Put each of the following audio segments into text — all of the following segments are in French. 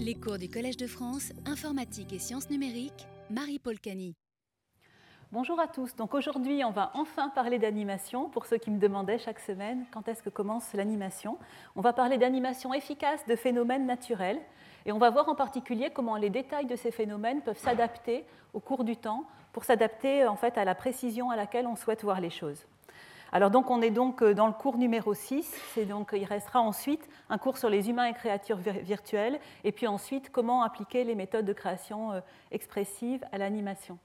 Les cours du Collège de France, informatique et sciences numériques, Marie-Paul Cani. Bonjour à tous. Donc aujourd'hui, on va enfin parler d'animation. Pour ceux qui me demandaient chaque semaine quand est-ce que commence l'animation, on va parler d'animation efficace de phénomènes naturels et on va voir en particulier comment les détails de ces phénomènes peuvent s'adapter au cours du temps pour s'adapter en fait à la précision à laquelle on souhaite voir les choses. Alors donc on est donc euh, dans le cours numéro 6, donc, il restera ensuite un cours sur les humains et créatures virtuelles, et puis ensuite comment appliquer les méthodes de création euh, expressive à l'animation.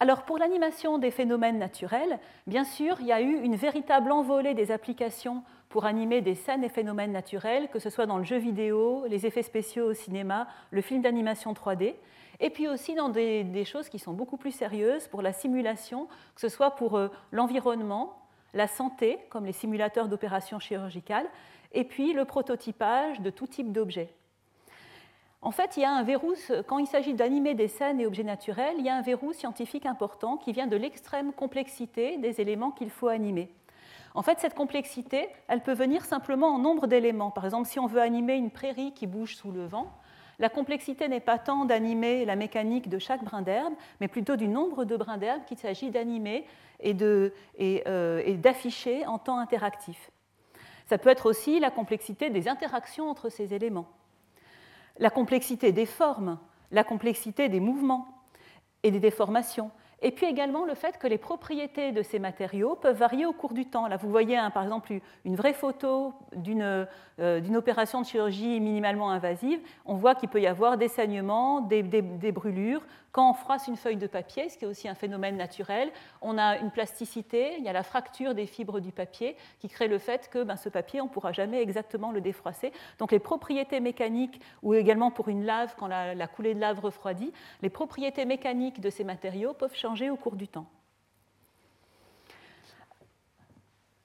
Alors pour l'animation des phénomènes naturels, bien sûr, il y a eu une véritable envolée des applications pour animer des scènes et phénomènes naturels, que ce soit dans le jeu vidéo, les effets spéciaux au cinéma, le film d'animation 3D et puis aussi dans des, choses qui sont beaucoup plus sérieuses pour la simulation, que ce soit pour euh, l'environnement, la santé, comme les simulateurs d'opérations chirurgicales, et puis le prototypage de tout type d'objets. En fait, il y a un verrou, quand il s'agit d'animer des scènes et objets naturels, il y a un verrou scientifique important qui vient de l'extrême complexité des éléments qu'il faut animer. En fait, cette complexité, elle peut venir simplement en nombre d'éléments. Par exemple, si on veut animer une prairie qui bouge sous le vent, la complexité n'est pas tant d'animer la mécanique de chaque brin d'herbe, mais plutôt du nombre de brins d'herbe qu'il s'agit d'animer euh, et d'afficher en temps interactif. Ça peut être aussi la complexité des interactions entre ces éléments, la complexité des formes, la complexité des mouvements et des déformations, et puis également le fait que les propriétés de ces matériaux peuvent varier au cours du temps. Là, vous voyez par exemple une vraie photo euh, d'une opération de chirurgie minimalement invasive. On voit qu'il peut y avoir des saignements, des, brûlures. Quand on froisse une feuille de papier, ce qui est aussi un phénomène naturel, on a une plasticité, il y a la fracture des fibres du papier qui crée le fait que ben, ce papier, on ne pourra jamais exactement le défroisser. Donc les propriétés mécaniques, ou également pour une lave, quand la, la coulée de lave refroidit, les propriétés mécaniques de ces matériaux peuvent changer au cours du temps.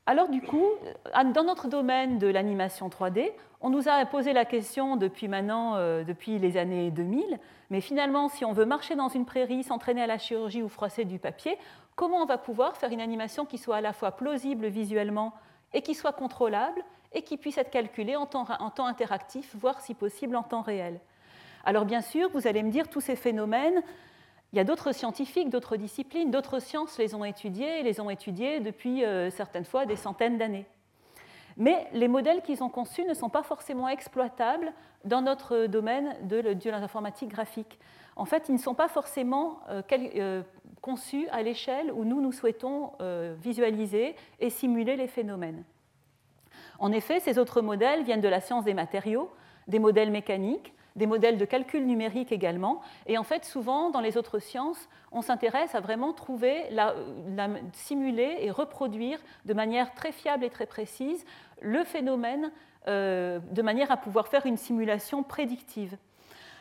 Alors du coup, dans notre domaine de l'animation 3D, on nous a posé la question depuis maintenant, euh, depuis les années 2000, mais finalement, si on veut marcher dans une prairie, s'entraîner à la chirurgie ou froisser du papier, comment on va pouvoir faire une animation qui soit à la fois plausible visuellement et qui soit contrôlable et qui puisse être calculée en temps interactif, voire si possible en temps réel? Alors bien sûr, vous allez me dire, tous ces phénomènes, il y a d'autres scientifiques, d'autres disciplines, d'autres sciences les ont étudiés et les ont étudiés depuis euh, certaines fois des centaines d'années. Mais les modèles qu'ils ont conçus ne sont pas forcément exploitables dans notre domaine de, l'informatique graphique. En fait, ils ne sont pas forcément euh, euh, conçus à l'échelle où nous, nous souhaitons visualiser et simuler les phénomènes. En effet, ces autres modèles viennent de la science des matériaux, des modèles mécaniques, des modèles de calcul numérique également. Et en fait, souvent, dans les autres sciences, on s'intéresse à vraiment trouver, simuler et reproduire de manière très fiable et très précise le phénomène euh, de manière à pouvoir faire une simulation prédictive.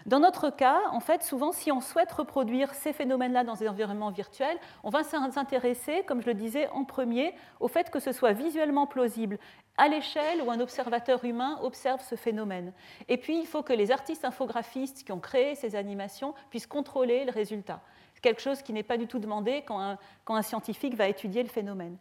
Dans notre cas, en fait, souvent, si on souhaite reproduire ces phénomènes-là dans des environnements virtuels, on va s'intéresser, comme je le disais en premier, au fait que ce soit visuellement plausible à l'échelle où un observateur humain observe ce phénomène. Et puis, il faut que les artistes infographistes qui ont créé ces animations puissent contrôler le résultat. Quelque chose qui n'est pas du tout demandé quand un, scientifique va étudier le phénomène.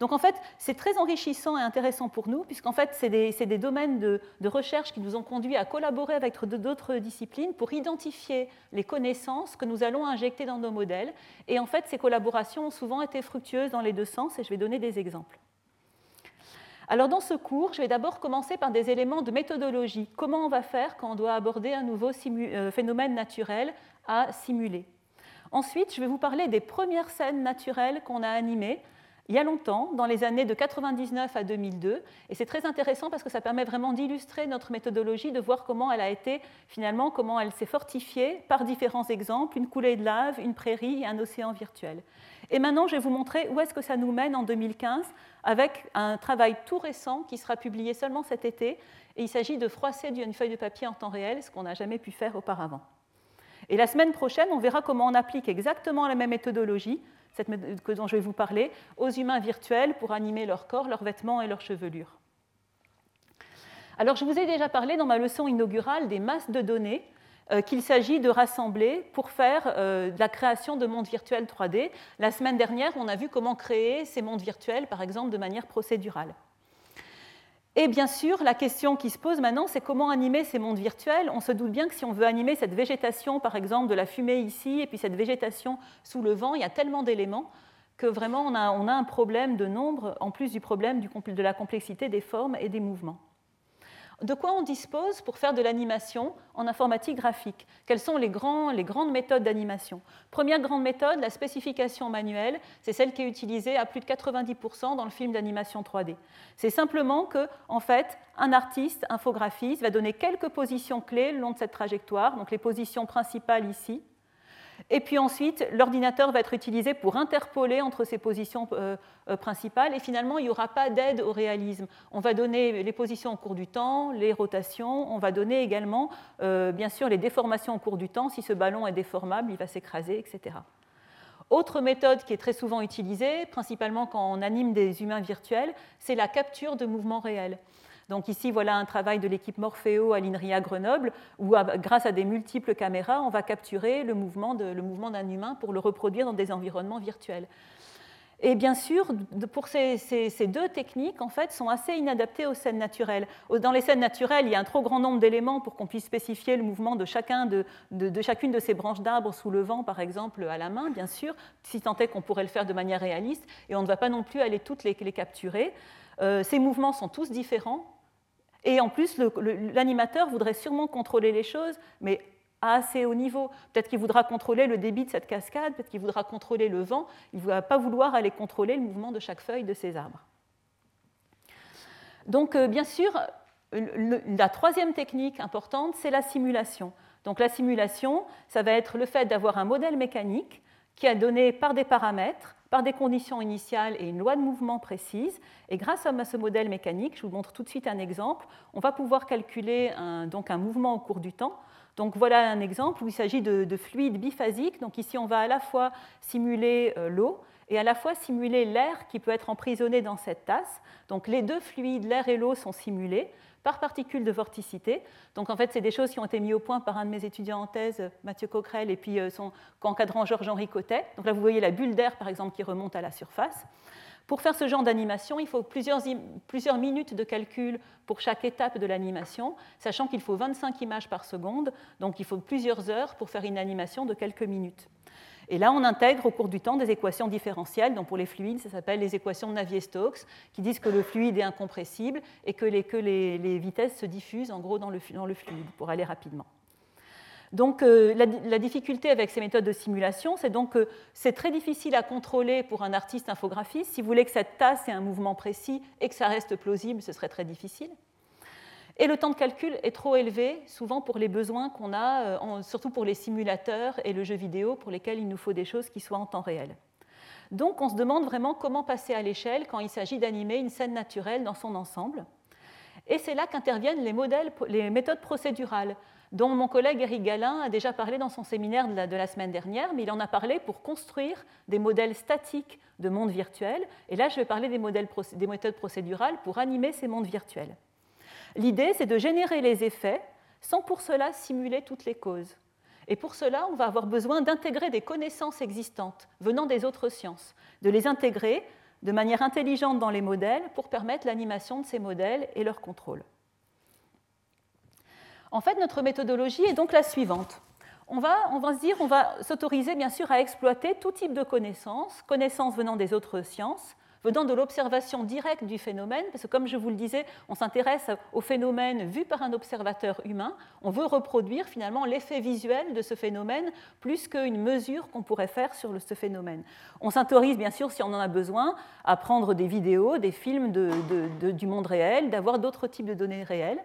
Donc en fait, c'est très enrichissant et intéressant pour nous, puisqu'en fait, c'est des, domaines de, de, recherche qui nous ont conduits à collaborer avec d'autres disciplines pour identifier les connaissances que nous allons injecter dans nos modèles. Et en fait, ces collaborations ont souvent été fructueuses dans les deux sens, et je vais donner des exemples. Alors dans ce cours, je vais d'abord commencer par des éléments de méthodologie. Comment on va faire quand on doit aborder un nouveau euh, phénomène naturel à simuler? Ensuite, je vais vous parler des premières scènes naturelles qu'on a animées il y a longtemps, dans les années de 99 à 2002. Et c'est très intéressant parce que ça permet vraiment d'illustrer notre méthodologie, de voir comment elle a été, finalement, comment elle s'est fortifiée par différents exemples, une coulée de lave, une prairie et un océan virtuel. Et maintenant, je vais vous montrer où est-ce que ça nous mène en 2015 avec un travail tout récent qui sera publié seulement cet été. Et il s'agit de froisser une feuille de papier en temps réel, ce qu'on n'a jamais pu faire auparavant. Et la semaine prochaine, on verra comment on applique exactement la même méthodologie cette que dont je vais vous parler, aux humains virtuels pour animer leur corps, leurs vêtements et leurs chevelures. Alors, je vous ai déjà parlé dans ma leçon inaugurale des masses de données euh, qu'il s'agit de rassembler pour faire euh, la création de mondes virtuels 3D. La semaine dernière, on a vu comment créer ces mondes virtuels, par exemple, de manière procédurale. Et bien sûr, la question qui se pose maintenant, c'est comment animer ces mondes virtuels. On se doute bien que si on veut animer cette végétation, par exemple, de la fumée ici, et puis cette végétation sous le vent, il y a tellement d'éléments que vraiment on a, un problème de nombre, en plus du problème de la complexité des formes et des mouvements de quoi on dispose pour faire de l'animation en informatique graphique? Quelles sont les, grandes méthodes d'animation? Première grande méthode, la spécification manuelle, c'est celle qui est utilisée à plus de 90% dans le film d'animation 3D. C'est simplement que, en fait, un artiste, infographiste, va donner quelques positions clés le long de cette trajectoire, donc les positions principales ici, et puis ensuite, l'ordinateur va être utilisé pour interpoler entre ces positions euh, euh, principales. Et finalement, il n'y aura pas d'aide au réalisme. On va donner les positions au cours du temps, les rotations. On va donner également, euh, bien sûr, les déformations au cours du temps. Si ce ballon est déformable, il va s'écraser, etc. Autre méthode qui est très souvent utilisée, principalement quand on anime des humains virtuels, c'est la capture de mouvements réels. Donc ici, voilà un travail de l'équipe Morpheo à l'INRIA Grenoble, où grâce à des multiples caméras, on va capturer le mouvement d'un humain pour le reproduire dans des environnements virtuels. Et bien sûr, pour ces, deux techniques, en fait, sont assez inadaptées aux scènes naturelles. Dans les scènes naturelles, il y a un trop grand nombre d'éléments pour qu'on puisse spécifier le mouvement de, chacune de ces branches d'arbres sous le vent, par exemple, à la main, bien sûr, si tant est qu'on pourrait le faire de manière réaliste, et on ne va pas non plus aller toutes les, capturer. Euh, ces mouvements sont tous différents, et en plus, l'animateur voudrait sûrement contrôler les choses, mais à assez haut niveau. Peut-être qu'il voudra contrôler le débit de cette cascade, peut-être qu'il voudra contrôler le vent, il ne va pas vouloir aller contrôler le mouvement de chaque feuille de ces arbres. Donc, euh, bien sûr, la troisième technique importante, c'est la simulation. Donc, la simulation, ça va être le fait d'avoir un modèle mécanique qui est donné par des paramètres par des conditions initiales et une loi de mouvement précise. Et grâce à ce modèle mécanique, je vous montre tout de suite un exemple, on va pouvoir calculer un, donc un mouvement au cours du temps. Donc voilà un exemple où il s'agit de, fluides biphasiques. Donc ici, on va à la fois simuler euh, l'eau et à la fois simuler l'air qui peut être emprisonné dans cette tasse. Donc les deux fluides, l'air et l'eau, sont simulés par particules de vorticité. Donc en fait, c'est des choses qui ont été mises au point par un de mes étudiants en thèse, Mathieu Coquerel, et puis euh, son encadrant Georges-Henri Cotet. Donc là, vous voyez la bulle d'air, par exemple, qui remonte à la surface. Pour faire ce genre d'animation, il faut plusieurs, plusieurs, minutes de calcul pour chaque étape de l'animation, sachant qu'il faut 25 images par seconde, donc il faut plusieurs heures pour faire une animation de quelques minutes. Et là, on intègre au cours du temps des équations différentielles. Pour les fluides, ça s'appelle les équations de Navier-Stokes, qui disent que le fluide est incompressible et que les, vitesses se diffusent en gros dans le, fluide pour aller rapidement. Donc euh, la, difficulté avec ces méthodes de simulation, c'est donc que c'est très difficile à contrôler pour un artiste infographiste. Si vous voulez que cette tasse ait un mouvement précis et que ça reste plausible, ce serait très difficile. Et le temps de calcul est trop élevé, souvent pour les besoins qu'on a, euh, surtout pour les simulateurs et le jeu vidéo, pour lesquels il nous faut des choses qui soient en temps réel. Donc on se demande vraiment comment passer à l'échelle quand il s'agit d'animer une scène naturelle dans son ensemble. Et c'est là qu'interviennent les, méthodes procédurales, dont mon collègue Eric Galin a déjà parlé dans son séminaire de la, semaine dernière, mais il en a parlé pour construire des modèles statiques de mondes virtuels. Et là, je vais parler des méthodes procédurales pour animer ces mondes virtuels. L'idée, c'est de générer les effets sans pour cela simuler toutes les causes. Et pour cela, on va avoir besoin d'intégrer des connaissances existantes venant des autres sciences, de les intégrer de manière intelligente dans les modèles pour permettre l'animation de ces modèles et leur contrôle. En fait, notre méthodologie est donc la suivante. On va, on va se dire, on va s'autoriser bien sûr à exploiter tout type de connaissances, connaissances venant des autres sciences, venant de l'observation directe du phénomène, parce que comme je vous le disais, on s'intéresse au phénomène vu par un observateur humain, on veut reproduire finalement l'effet visuel de ce phénomène plus qu'une mesure qu'on pourrait faire sur ce phénomène. On s'autorise bien sûr, si on en a besoin, à prendre des vidéos, des films du monde réel, d'avoir d'autres types de données réelles.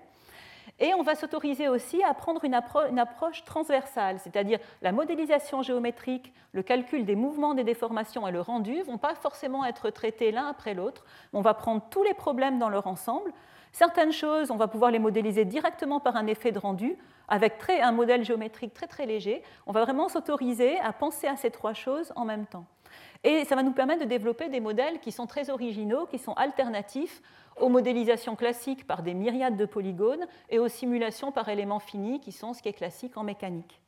Et on va s'autoriser aussi à prendre une, approche transversale, c'est-à-dire la modélisation géométrique, le calcul des mouvements des déformations et le rendu ne vont pas forcément être traités l'un après l'autre. On va prendre tous les problèmes dans leur ensemble. Certaines choses, on va pouvoir les modéliser directement par un effet de rendu, avec un modèle géométrique très très léger. On va vraiment s'autoriser à penser à ces trois choses en même temps. Et ça va nous permettre de développer des modèles qui sont très originaux, qui sont alternatifs aux modélisations classiques par des myriades de polygones et aux simulations par éléments finis qui sont ce qui est classique en mécanique.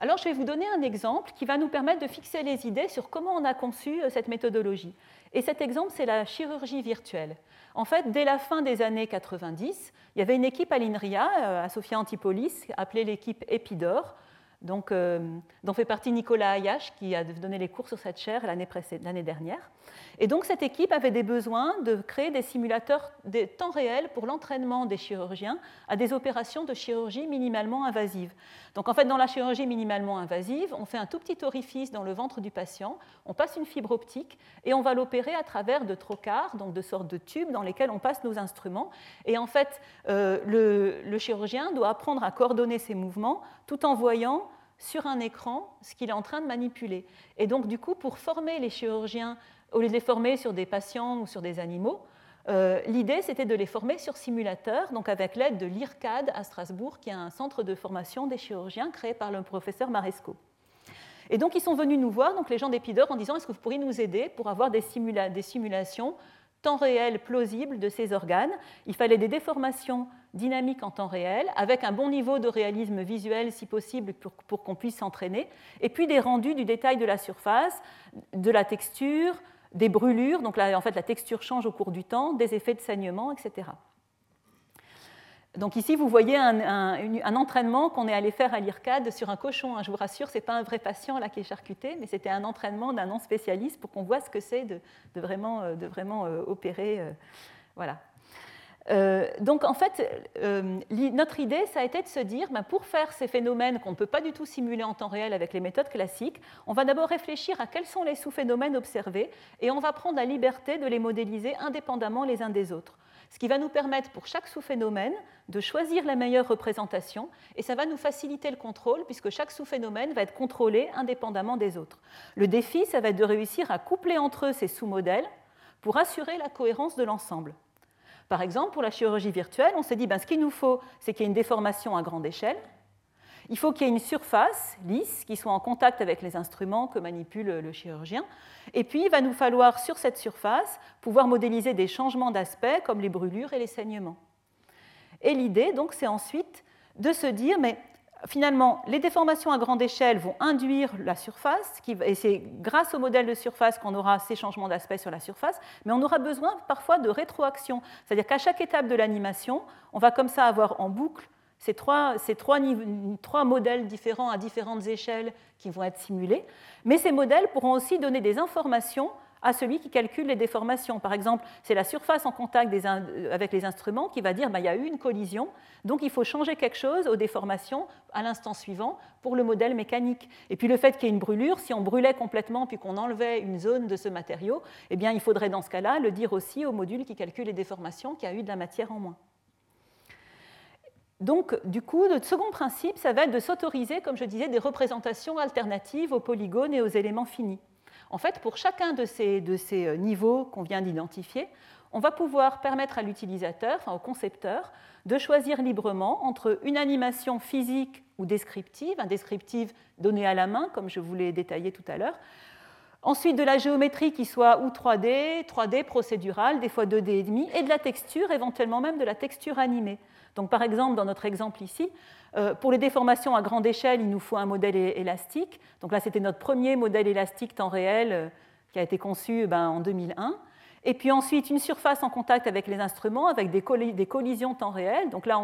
Alors je vais vous donner un exemple qui va nous permettre de fixer les idées sur comment on a conçu euh, cette méthodologie. Et cet exemple, c'est la chirurgie virtuelle. En fait, dès la fin des années 90, il y avait une équipe à l'INRIA, euh, à Sophia Antipolis, appelée l'équipe EPIDOR, donc, euh, dont fait partie Nicolas Ayache, qui a donné les cours sur cette chaire l'année dernière. Et donc, cette équipe avait des besoins de créer des simulateurs de temps réel pour l'entraînement des chirurgiens à des opérations de chirurgie minimalement invasive. Donc, en fait, dans la chirurgie minimalement invasive, on fait un tout petit orifice dans le ventre du patient, on passe une fibre optique et on va l'opérer à travers de trocars, donc de sortes de tubes dans lesquels on passe nos instruments. Et en fait, euh, le, le chirurgien doit apprendre à coordonner ses mouvements tout en voyant sur un écran ce qu'il est en train de manipuler. Et donc, du coup, pour former les chirurgiens, au lieu de les former sur des patients ou sur des animaux, euh, l'idée, c'était de les former sur simulateur, donc avec l'aide de l'IRCAD à Strasbourg, qui est un centre de formation des chirurgiens créé par le professeur Maresco. Et donc, ils sont venus nous voir, donc les gens d'Epidor, en disant Est-ce que vous pourriez nous aider pour avoir des, des simulations temps réel plausible de ces organes. Il fallait des déformations dynamiques en temps réel, avec un bon niveau de réalisme visuel, si possible, pour, qu'on puisse s'entraîner, et puis des rendus du détail de la surface, de la texture, des brûlures, donc en fait, la texture change au cours du temps, des effets de saignement, etc. Donc ici, vous voyez un, entraînement qu'on est allé faire à l'IRCAD sur un cochon. Je vous rassure, ce n'est pas un vrai patient là qui est charcuté, mais c'était un entraînement d'un non-spécialiste pour qu'on voit ce que c'est de, vraiment, de vraiment euh, euh, opérer. Euh, voilà. donc en fait, notre idée, ça a été de se dire, ben, pour faire ces phénomènes qu'on ne peut pas du tout simuler en temps réel avec les méthodes classiques, on va d'abord réfléchir à quels sont les sous-phénomènes observés et on va prendre la liberté de les modéliser indépendamment les uns des autres ce qui va nous permettre pour chaque sous-phénomène de choisir la meilleure représentation, et ça va nous faciliter le contrôle, puisque chaque sous-phénomène va être contrôlé indépendamment des autres. Le défi, ça va être de réussir à coupler entre eux ces sous-modèles pour assurer la cohérence de l'ensemble. Par exemple, pour la chirurgie virtuelle, on s'est dit, ben, ce qu'il nous faut, c'est qu'il y ait une déformation à grande échelle, il faut qu'il y ait une surface lisse qui soit en contact avec les instruments que manipule le chirurgien. Et puis, il va nous falloir, sur cette surface, pouvoir modéliser des changements d'aspect comme les brûlures et les saignements. Et l'idée, donc, c'est ensuite de se dire, mais finalement, les déformations à grande échelle vont induire la surface, et c'est grâce au modèle de surface qu'on aura ces changements d'aspect sur la surface, mais on aura besoin parfois de rétroaction. C'est-à-dire qu'à chaque étape de l'animation, on va comme ça avoir en boucle ces trois, trois, modèles différents à différentes échelles qui vont être simulés, mais ces modèles pourront aussi donner des informations à celui qui calcule les déformations. Par exemple, c'est la surface en contact des avec les instruments qui va dire qu'il bah, y a eu une collision, donc il faut changer quelque chose aux déformations à l'instant suivant pour le modèle mécanique. Et puis le fait qu'il y ait une brûlure, si on brûlait complètement puis qu'on enlevait une zone de ce matériau, eh bien, il faudrait dans ce cas-là le dire aussi au module qui calcule les déformations qu'il y a eu de la matière en moins. Donc, du coup, le second principe, ça va être de s'autoriser, comme je disais, des représentations alternatives aux polygones et aux éléments finis. En fait, pour chacun de ces, euh, niveaux qu'on vient d'identifier, on va pouvoir permettre à l'utilisateur, au concepteur, de choisir librement entre une animation physique ou descriptive, un descriptive donné à la main, comme je vous l'ai détaillé tout à l'heure, ensuite de la géométrie qui soit ou 3D, 3D procédurale, des fois 2D et demi, et de la texture, éventuellement même de la texture animée. Donc, par exemple, dans notre exemple ici, euh, pour les déformations à grande échelle, il nous faut un modèle élastique. Donc là, c'était notre premier modèle élastique temps réel euh, qui a été conçu ben, en 2001. Et puis ensuite, une surface en contact avec les instruments, avec des, collisions temps réel. Donc là,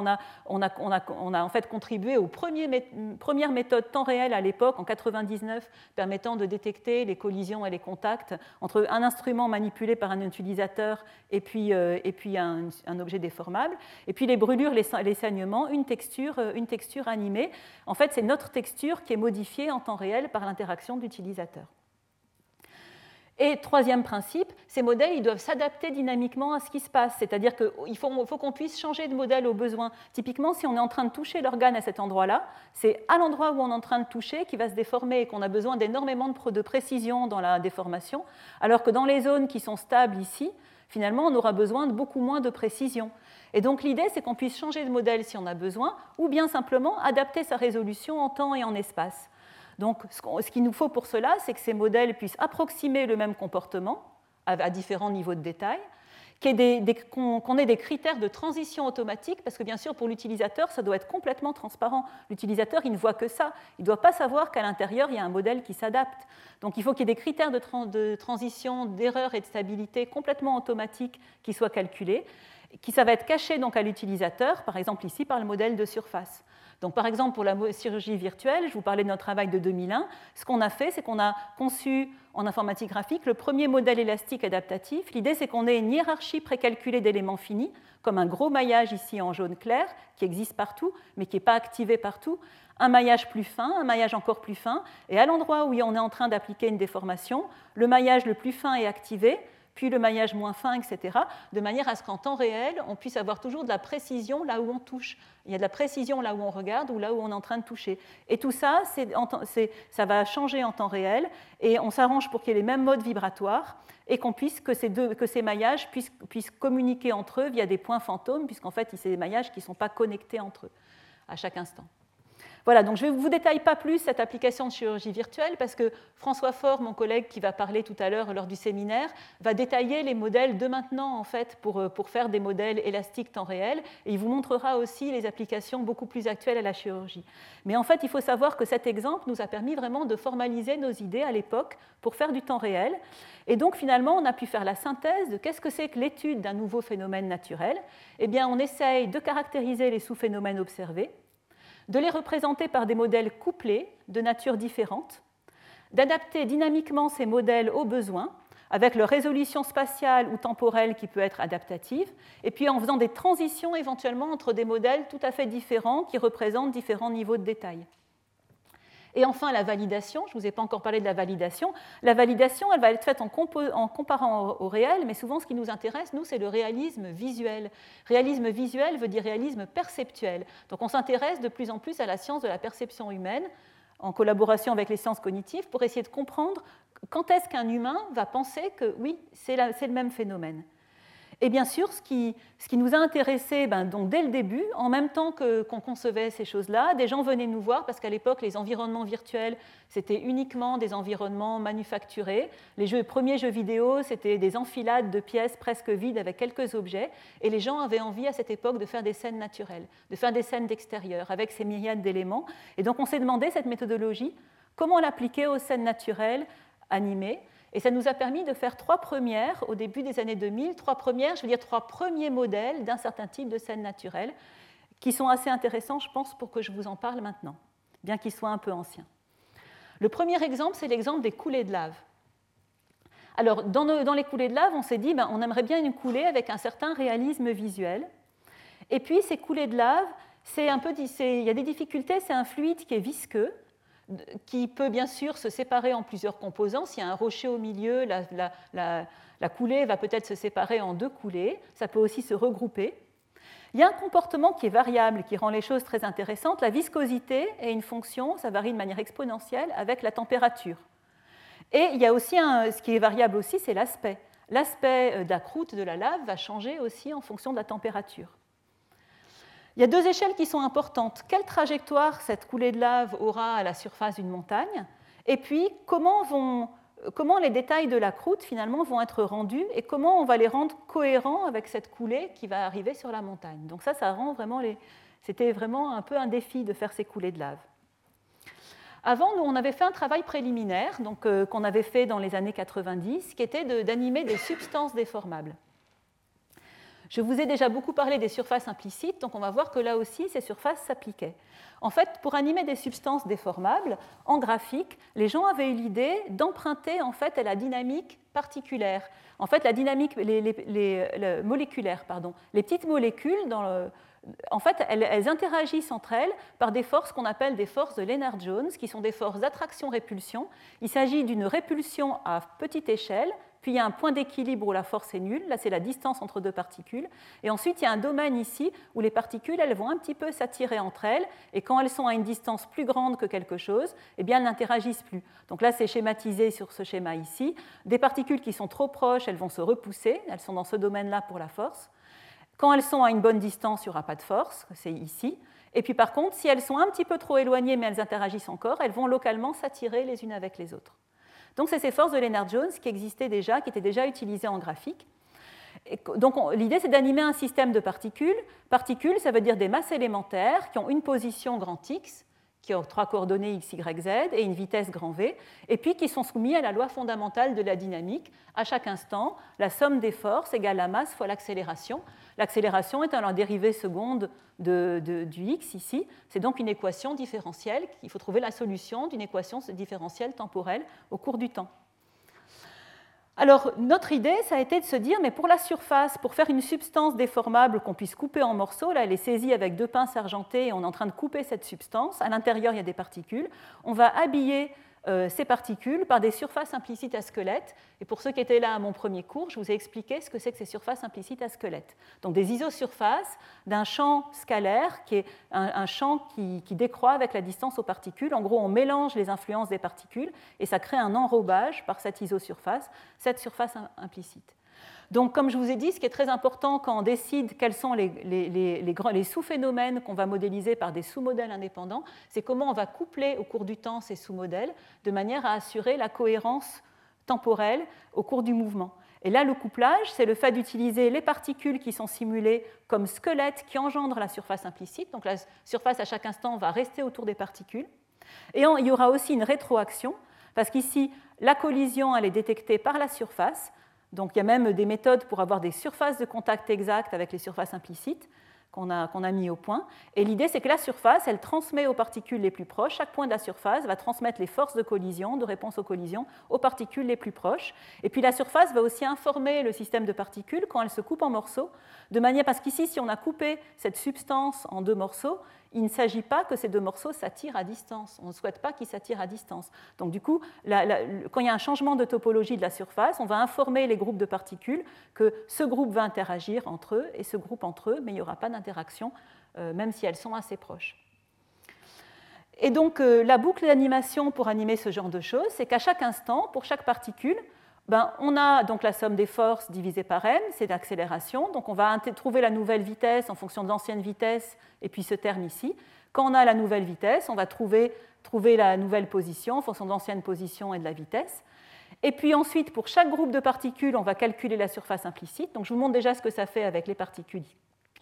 on a, en fait contribué aux premières méthodes temps réel à l'époque, en 99, permettant de détecter les collisions et les contacts entre un instrument manipulé par un utilisateur et puis, euh, un, objet déformable. Et puis les brûlures, les, saignements, une texture, euh, une texture animée. En fait, c'est notre texture qui est modifiée en temps réel par l'interaction d'utilisateur. Et troisième principe, ces modèles ils doivent s'adapter dynamiquement à ce qui se passe, c'est-à-dire qu'il faut, faut qu'on puisse changer de modèle au besoin. Typiquement, si on est en train de toucher l'organe à cet endroit-là, c'est à l'endroit où on est en train de toucher qui va se déformer et qu'on a besoin d'énormément de précision dans la déformation, alors que dans les zones qui sont stables ici, finalement, on aura besoin de beaucoup moins de précision. Et donc l'idée, c'est qu'on puisse changer de modèle si on a besoin, ou bien simplement adapter sa résolution en temps et en espace. Donc, ce qu'il nous faut pour cela, c'est que ces modèles puissent approximer le même comportement à différents niveaux de détail, qu'on ait des critères de transition automatique, parce que bien sûr, pour l'utilisateur, ça doit être complètement transparent. L'utilisateur, il ne voit que ça. Il ne doit pas savoir qu'à l'intérieur, il y a un modèle qui s'adapte. Donc il faut qu'il y ait des critères de, de transition, d'erreur et de stabilité complètement automatiques qui soient calculés, qui ça va être caché donc à l'utilisateur, par exemple ici par le modèle de surface. Donc, par exemple, pour la chirurgie virtuelle, je vous parlais de notre travail de 2001, ce qu'on a fait, c'est qu'on a conçu en informatique graphique le premier modèle élastique adaptatif. L'idée, c'est qu'on ait une hiérarchie précalculée d'éléments finis, comme un gros maillage ici en jaune clair, qui existe partout, mais qui n'est pas activé partout, un maillage plus fin, un maillage encore plus fin, et à l'endroit où on est en train d'appliquer une déformation, le maillage le plus fin est activé, puis le maillage moins fin, etc., de manière à ce qu'en temps réel, on puisse avoir toujours de la précision là où on touche. Il y a de la précision là où on regarde ou là où on est en train de toucher. Et tout ça, ça va changer en temps réel, et on s'arrange pour qu'il y ait les mêmes modes vibratoires, et qu'on puisse que ces, deux, que ces maillages puissent, puissent, communiquer entre eux via des points fantômes, puisqu'en fait, c'est des maillages qui ne sont pas connectés entre eux à chaque instant. Voilà, donc je ne vous détaille pas plus cette application de chirurgie virtuelle parce que François Faure, mon collègue qui va parler tout à l'heure lors du séminaire, va détailler les modèles de maintenant en fait pour, euh, pour faire des modèles élastiques temps réel et il vous montrera aussi les applications beaucoup plus actuelles à la chirurgie. Mais en fait, il faut savoir que cet exemple nous a permis vraiment de formaliser nos idées à l'époque pour faire du temps réel. Et donc finalement, on a pu faire la synthèse de qu'est-ce que c'est que l'étude d'un nouveau phénomène naturel. Eh bien, on essaye de caractériser les sous-phénomènes observés de les représenter par des modèles couplés de nature différente, d'adapter dynamiquement ces modèles aux besoins, avec leur résolution spatiale ou temporelle qui peut être adaptative, et puis en faisant des transitions éventuellement entre des modèles tout à fait différents qui représentent différents niveaux de détail. Et enfin, la validation, je ne vous ai pas encore parlé de la validation. La validation, elle va être faite en, comparant au, réel, mais souvent ce qui nous intéresse, nous, c'est le réalisme visuel. Réalisme visuel veut dire réalisme perceptuel. Donc on s'intéresse de plus en plus à la science de la perception humaine, en collaboration avec les sciences cognitives, pour essayer de comprendre quand est-ce qu'un humain va penser que oui, c'est le même phénomène. Et bien sûr, ce qui, nous a intéressés ben, dès le début, en même temps qu'on concevait ces choses-là, des gens venaient nous voir parce qu'à l'époque, les environnements virtuels, c'était uniquement des environnements manufacturés. Les premiers jeux vidéo, c'était des enfilades de pièces presque vides avec quelques objets. Et les gens avaient envie à cette époque de faire des scènes naturelles, de faire des scènes d'extérieur avec ces myriades d'éléments. Et donc on s'est demandé cette méthodologie, comment l'appliquer aux scènes naturelles animées et ça nous a permis de faire trois premières au début des années 2000, trois premières, je veux dire trois premiers modèles d'un certain type de scène naturelle, qui sont assez intéressants, je pense, pour que je vous en parle maintenant, bien qu'ils soient un peu anciens. Le premier exemple, c'est l'exemple des coulées de lave. Alors, dans, les coulées de lave, on s'est dit, ben, on aimerait bien une coulée avec un certain réalisme visuel. Et puis, ces coulées de lave, il y a des difficultés, c'est un fluide qui est visqueux, qui peut bien sûr se séparer en plusieurs composants. S'il y a un rocher au milieu, la, coulée va peut-être se séparer en deux coulées. Ça peut aussi se regrouper. Il y a un comportement qui est variable, qui rend les choses très intéressantes. La viscosité est une fonction, ça varie de manière exponentielle avec la température. Et il y a aussi un, ce qui est variable aussi, c'est l'aspect. L'aspect euh, de la croûte de la lave va changer aussi en fonction de la température. Il y a deux échelles qui sont importantes. Quelle trajectoire cette coulée de lave aura à la surface d'une montagne Et puis, comment, vont, comment les détails de la croûte, finalement, vont être rendus et comment on va les rendre cohérents avec cette coulée qui va arriver sur la montagne. Donc ça. C'était vraiment un peu un défi de faire ces coulées de lave. Avant, nous, on avait fait un travail préliminaire euh, qu'on avait fait dans les années 90, qui était d'animer des substances déformables. Je vous ai déjà beaucoup parlé des surfaces implicites, donc on va voir que là aussi, ces surfaces s'appliquaient. En fait, pour animer des substances déformables, en graphique, les gens avaient eu l'idée d'emprunter en fait à la dynamique particulière. En fait, la dynamique moléculaire, pardon. Les petites molécules, en fait, elles, elles, interagissent entre elles par des forces qu'on appelle des forces de Lennard-Jones, qui sont des forces d'attraction-répulsion. Il s'agit d'une répulsion à petite échelle puis il y a un point d'équilibre où la force est nulle, là c'est la distance entre deux particules, et ensuite il y a un domaine ici où les particules elles vont un petit peu s'attirer entre elles, et quand elles sont à une distance plus grande que quelque chose, eh bien elles n'interagissent plus. Donc là c'est schématisé sur ce schéma ici. Des particules qui sont trop proches, elles vont se repousser, elles sont dans ce domaine-là pour la force. Quand elles sont à une bonne distance, il n'y aura pas de force, c'est ici. Et puis par contre, si elles sont un petit peu trop éloignées mais elles interagissent encore, elles vont localement s'attirer les unes avec les autres. Donc c'est ces forces de Lennard-Jones qui existaient déjà, qui étaient déjà utilisées en graphique. donc l'idée, c'est d'animer un système de particules. Particules, ça veut dire des masses élémentaires qui ont une position grand X, qui ont trois coordonnées x, y, z et une vitesse grand V, et puis qui sont soumis à la loi fondamentale de la dynamique. À chaque instant, la somme des forces égale la masse fois l'accélération. L'accélération est la dérivée seconde du x ici. C'est donc une équation différentielle. Il faut trouver la solution d'une équation différentielle temporelle au cours du temps. Alors, notre idée, ça a été de se dire, mais pour la surface, pour faire une substance déformable qu'on puisse couper en morceaux, là, elle est saisie avec deux pinces argentées et on est en train de couper cette substance. À l'intérieur, il y a des particules. On va habiller ces particules par des surfaces implicites à squelette. Et pour ceux qui étaient là à mon premier cours, je vous ai expliqué ce que c'est que ces surfaces implicites à squelette. Donc des isosurfaces d'un champ scalaire qui est un, champ qui, qui, décroît avec la distance aux particules. En gros, on mélange les influences des particules et ça crée un enrobage par cette isosurface, cette surface implicite. Donc, comme je vous ai dit, ce qui est très important quand on décide quels sont les, sous-phénomènes qu'on va modéliser par des sous-modèles indépendants, c'est comment on va coupler au cours du temps ces sous-modèles de manière à assurer la cohérence temporelle au cours du mouvement. Et là, le couplage, c'est le fait d'utiliser les particules qui sont simulées comme squelettes qui engendrent la surface implicite. Donc la surface, à chaque instant, va rester autour des particules. Et il y aura aussi une rétroaction, parce qu'ici, la collision, elle est détectée par la surface, donc il y a même des méthodes pour avoir des surfaces de contact exactes avec les surfaces implicites qu'on a, a, mis au point. Et l'idée, c'est que la surface, elle transmet aux particules les plus proches. Chaque point de la surface va transmettre les forces de collision, de réponse aux collisions, aux particules les plus proches. Et puis la surface va aussi informer le système de particules quand elle se coupe en morceaux, de manière parce qu'ici, si on a coupé cette substance en deux morceaux, il ne s'agit pas que ces deux morceaux s'attirent à distance. On ne souhaite pas qu'ils s'attirent à distance. Donc du coup, quand il y a un changement de topologie de la surface, on va informer les groupes de particules que ce groupe va interagir entre eux et ce groupe entre eux, mais il n'y aura pas d'interaction, euh, même si elles sont assez proches. Et donc euh, la boucle d'animation pour animer ce genre de choses, c'est qu'à chaque instant, pour chaque particule, ben, on a donc la somme des forces divisée par m, c'est l'accélération. Donc on va trouver la nouvelle vitesse en fonction de l'ancienne vitesse et puis ce terme ici. Quand on a la nouvelle vitesse, on va trouver, trouver la nouvelle position en fonction de l'ancienne position et de la vitesse. Et puis ensuite, pour chaque groupe de particules, on va calculer la surface implicite. Donc je vous montre déjà ce que ça fait avec les particules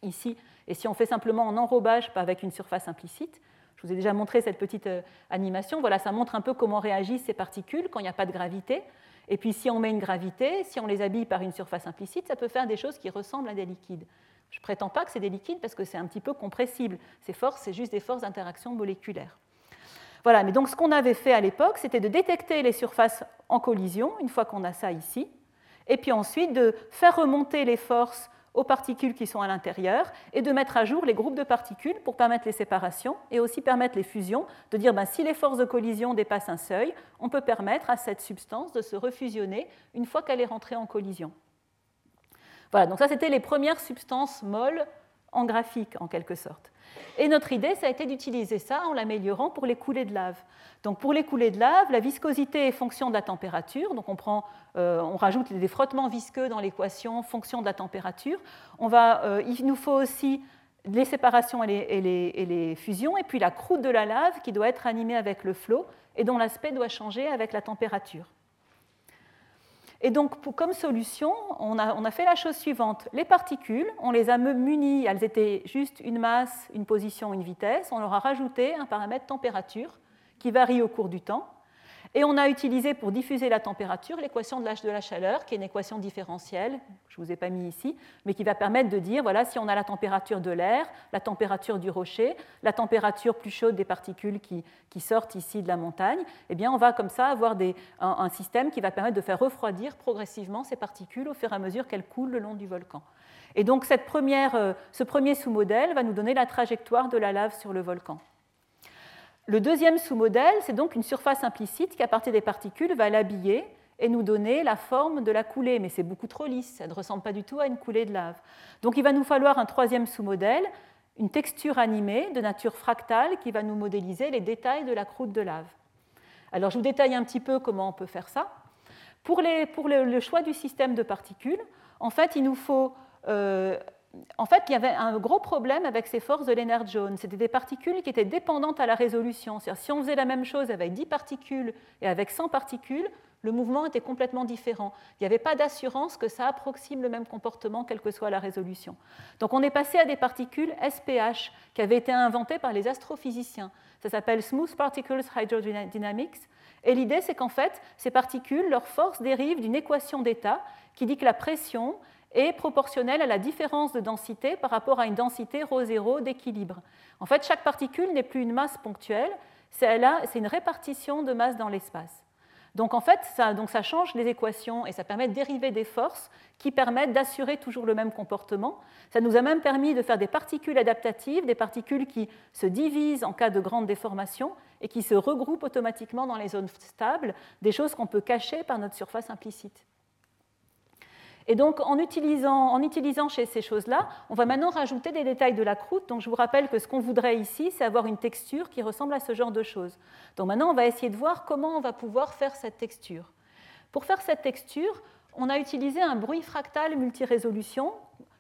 ici. Et si on fait simplement en enrobage, pas avec une surface implicite, je vous ai déjà montré cette petite euh, animation. Voilà, ça montre un peu comment réagissent ces particules quand il n'y a pas de gravité. Et puis si on met une gravité, si on les habille par une surface implicite, ça peut faire des choses qui ressemblent à des liquides. Je ne prétends pas que c'est des liquides parce que c'est un petit peu compressible. Ces forces, c'est juste des forces d'interaction moléculaire. Voilà, mais donc ce qu'on avait fait à l'époque, c'était de détecter les surfaces en collision, une fois qu'on a ça ici, et puis ensuite de faire remonter les forces aux particules qui sont à l'intérieur et de mettre à jour les groupes de particules pour permettre les séparations et aussi permettre les fusions, de dire ben, si les forces de collision dépassent un seuil, on peut permettre à cette substance de se refusionner une fois qu'elle est rentrée en collision. Voilà, donc ça c'était les premières substances molles en graphique en quelque sorte. Et notre idée, ça a été d'utiliser ça en l'améliorant pour les coulées de lave. Donc pour les coulées de lave, la viscosité est fonction de la température. Donc on, euh, rajoute des frottements visqueux dans l'équation fonction de la température. Euh, il nous faut aussi les séparations et les, fusions, et puis la croûte de la lave qui doit être animée avec le flot et dont l'aspect doit changer avec la température. Et donc, comme solution, on a, fait la chose suivante. Les particules, on les a munies, elles étaient juste une masse, une position, une vitesse. On leur a rajouté un paramètre température qui varie au cours du temps. Et on a utilisé pour diffuser la température l'équation de l'âge de la chaleur, qui est une équation différentielle, je ne vous ai pas mis ici, mais qui va permettre de dire, voilà, si on a la température de l'air, la température du rocher, la température plus chaude des particules qui, sortent ici de la montagne, eh bien on va comme ça avoir un, système qui va permettre de faire refroidir progressivement ces particules au fur et à mesure qu'elles coulent le long du volcan. Et donc euh, ce premier sous-modèle va nous donner la trajectoire de la lave sur le volcan. Le deuxième sous-modèle, c'est donc une surface implicite qui, à partir des particules, va l'habiller et nous donner la forme de la coulée. Mais c'est beaucoup trop lisse, ça ne ressemble pas du tout à une coulée de lave. Donc il va nous falloir un troisième sous-modèle, une texture animée de nature fractale qui va nous modéliser les détails de la croûte de lave. Alors je vous détaille un petit peu comment on peut faire ça. Pour, le, choix du système de particules, en fait, il nous faut euh, en fait, il y avait un gros problème avec ces forces de Lennard-Jones. C'était des particules qui étaient dépendantes à la résolution. si on faisait la même chose avec 10 particules et avec 100 particules, Le mouvement était complètement différent. Il n'y avait pas d'assurance que ça approxime le même comportement, quelle que soit la résolution. Donc on est passé à des particules SPH qui avaient été inventées par les astrophysiciens. Ça s'appelle Smooth Particles Hydrodynamics. Et l'idée, c'est qu'en fait, ces particules, leur force dérive d'une équation d'état qui dit que la pression est proportionnelle à la différence de densité par rapport à une densité ρ0 d'équilibre. En fait, chaque particule n'est plus une masse ponctuelle, c'est une répartition de masse dans l'espace. Donc en fait, ça, donc ça change les équations et ça permet de dériver des forces qui permettent d'assurer toujours le même comportement. Ça nous a même permis de faire des particules adaptatives, des particules qui se divisent en cas de grande déformation et qui se regroupent automatiquement dans les zones stables, des choses qu'on peut cacher par notre surface implicite. Et donc, en utilisant, en utilisant chez ces choses-là, on va maintenant rajouter des détails de la croûte. Donc, je vous rappelle que ce qu'on voudrait ici, c'est avoir une texture qui ressemble à ce genre de choses. Donc, maintenant, on va essayer de voir comment on va pouvoir faire cette texture. Pour faire cette texture, on a utilisé un bruit fractal multirésolution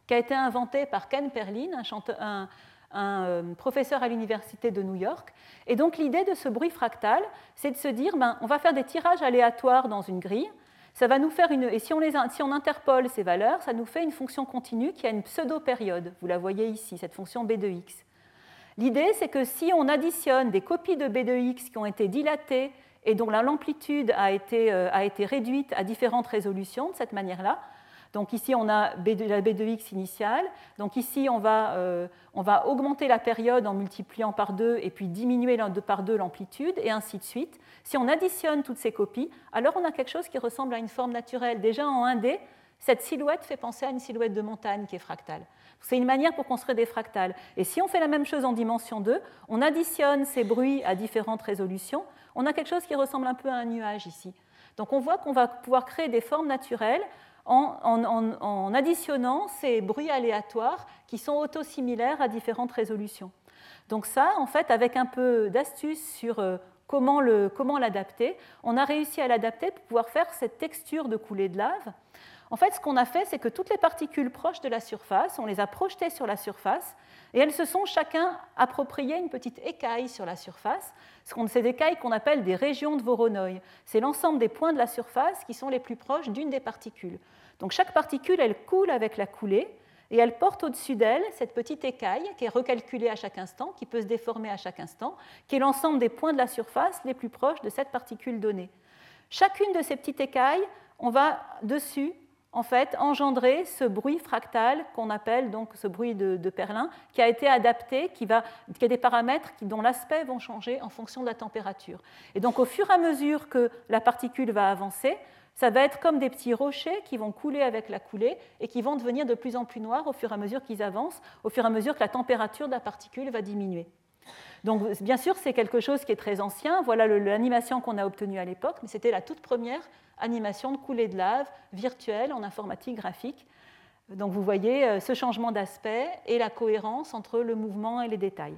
qui a été inventé par Ken Perlin, un, un euh, professeur à l'université de New York. Et donc l'idée de ce bruit fractal, c'est de se dire, ben, on va faire des tirages aléatoires dans une grille, et si on, interpole ces valeurs, ça nous fait une fonction continue qui a une pseudo-période. Vous la voyez ici, cette fonction b de x. L'idée, c'est que si on additionne des copies de b de x qui ont été dilatées et dont l'amplitude a, euh, a été réduite à différentes résolutions de cette manière-là, donc ici, on a la B de x initiale. Donc ici, on va, euh, on va, augmenter la période en multipliant par 2 et puis diminuer par 2 l'amplitude, et ainsi de suite. Si on additionne toutes ces copies, alors on a quelque chose qui ressemble à une forme naturelle. Déjà en 1D, cette silhouette fait penser à une silhouette de montagne qui est fractale. C'est une manière pour construire des fractales. Et si on fait la même chose en dimension 2, on additionne ces bruits à différentes résolutions, on a quelque chose qui ressemble un peu à un nuage ici. Donc on voit qu'on va pouvoir créer des formes naturelles en, additionnant ces bruits aléatoires qui sont autosimilaires à différentes résolutions. Donc ça, en fait, avec un peu d'astuce sur euh, comment l'adapter, on a réussi à l'adapter pour pouvoir faire cette texture de coulée de lave. En fait, ce qu'on a fait, c'est que toutes les particules proches de la surface, on les a projetées sur la surface, et elles se sont chacun appropriées une petite écaille sur la surface. Des écailles qu'on appelle des régions de Voronoi. C'est l'ensemble des points de la surface qui sont les plus proches d'une des particules. Donc chaque particule, elle coule avec la coulée et elle porte au-dessus d'elle cette petite écaille qui est recalculée à chaque instant, qui peut se déformer à chaque instant, qui est l'ensemble des points de la surface les plus proches de cette particule donnée. Chacune de ces petites écailles, on va dessus en fait engendrer ce bruit fractal qu'on appelle donc ce bruit de, Perlin, qui a été adapté, qui, va, qui a des paramètres qui, dont l'aspect vont changer en fonction de la température. Et donc au fur et à mesure que la particule va avancer, ça va être comme des petits rochers qui vont couler avec la coulée et qui vont devenir de plus en plus noirs au fur et à mesure qu'ils avancent, au fur et à mesure que la température de la particule va diminuer. Donc bien sûr, c'est quelque chose qui est très ancien. Voilà l'animation qu'on a obtenue à l'époque, mais c'était la toute première animation de coulée de lave virtuelle en informatique graphique. Donc vous voyez euh, ce changement d'aspect et la cohérence entre le mouvement et les détails.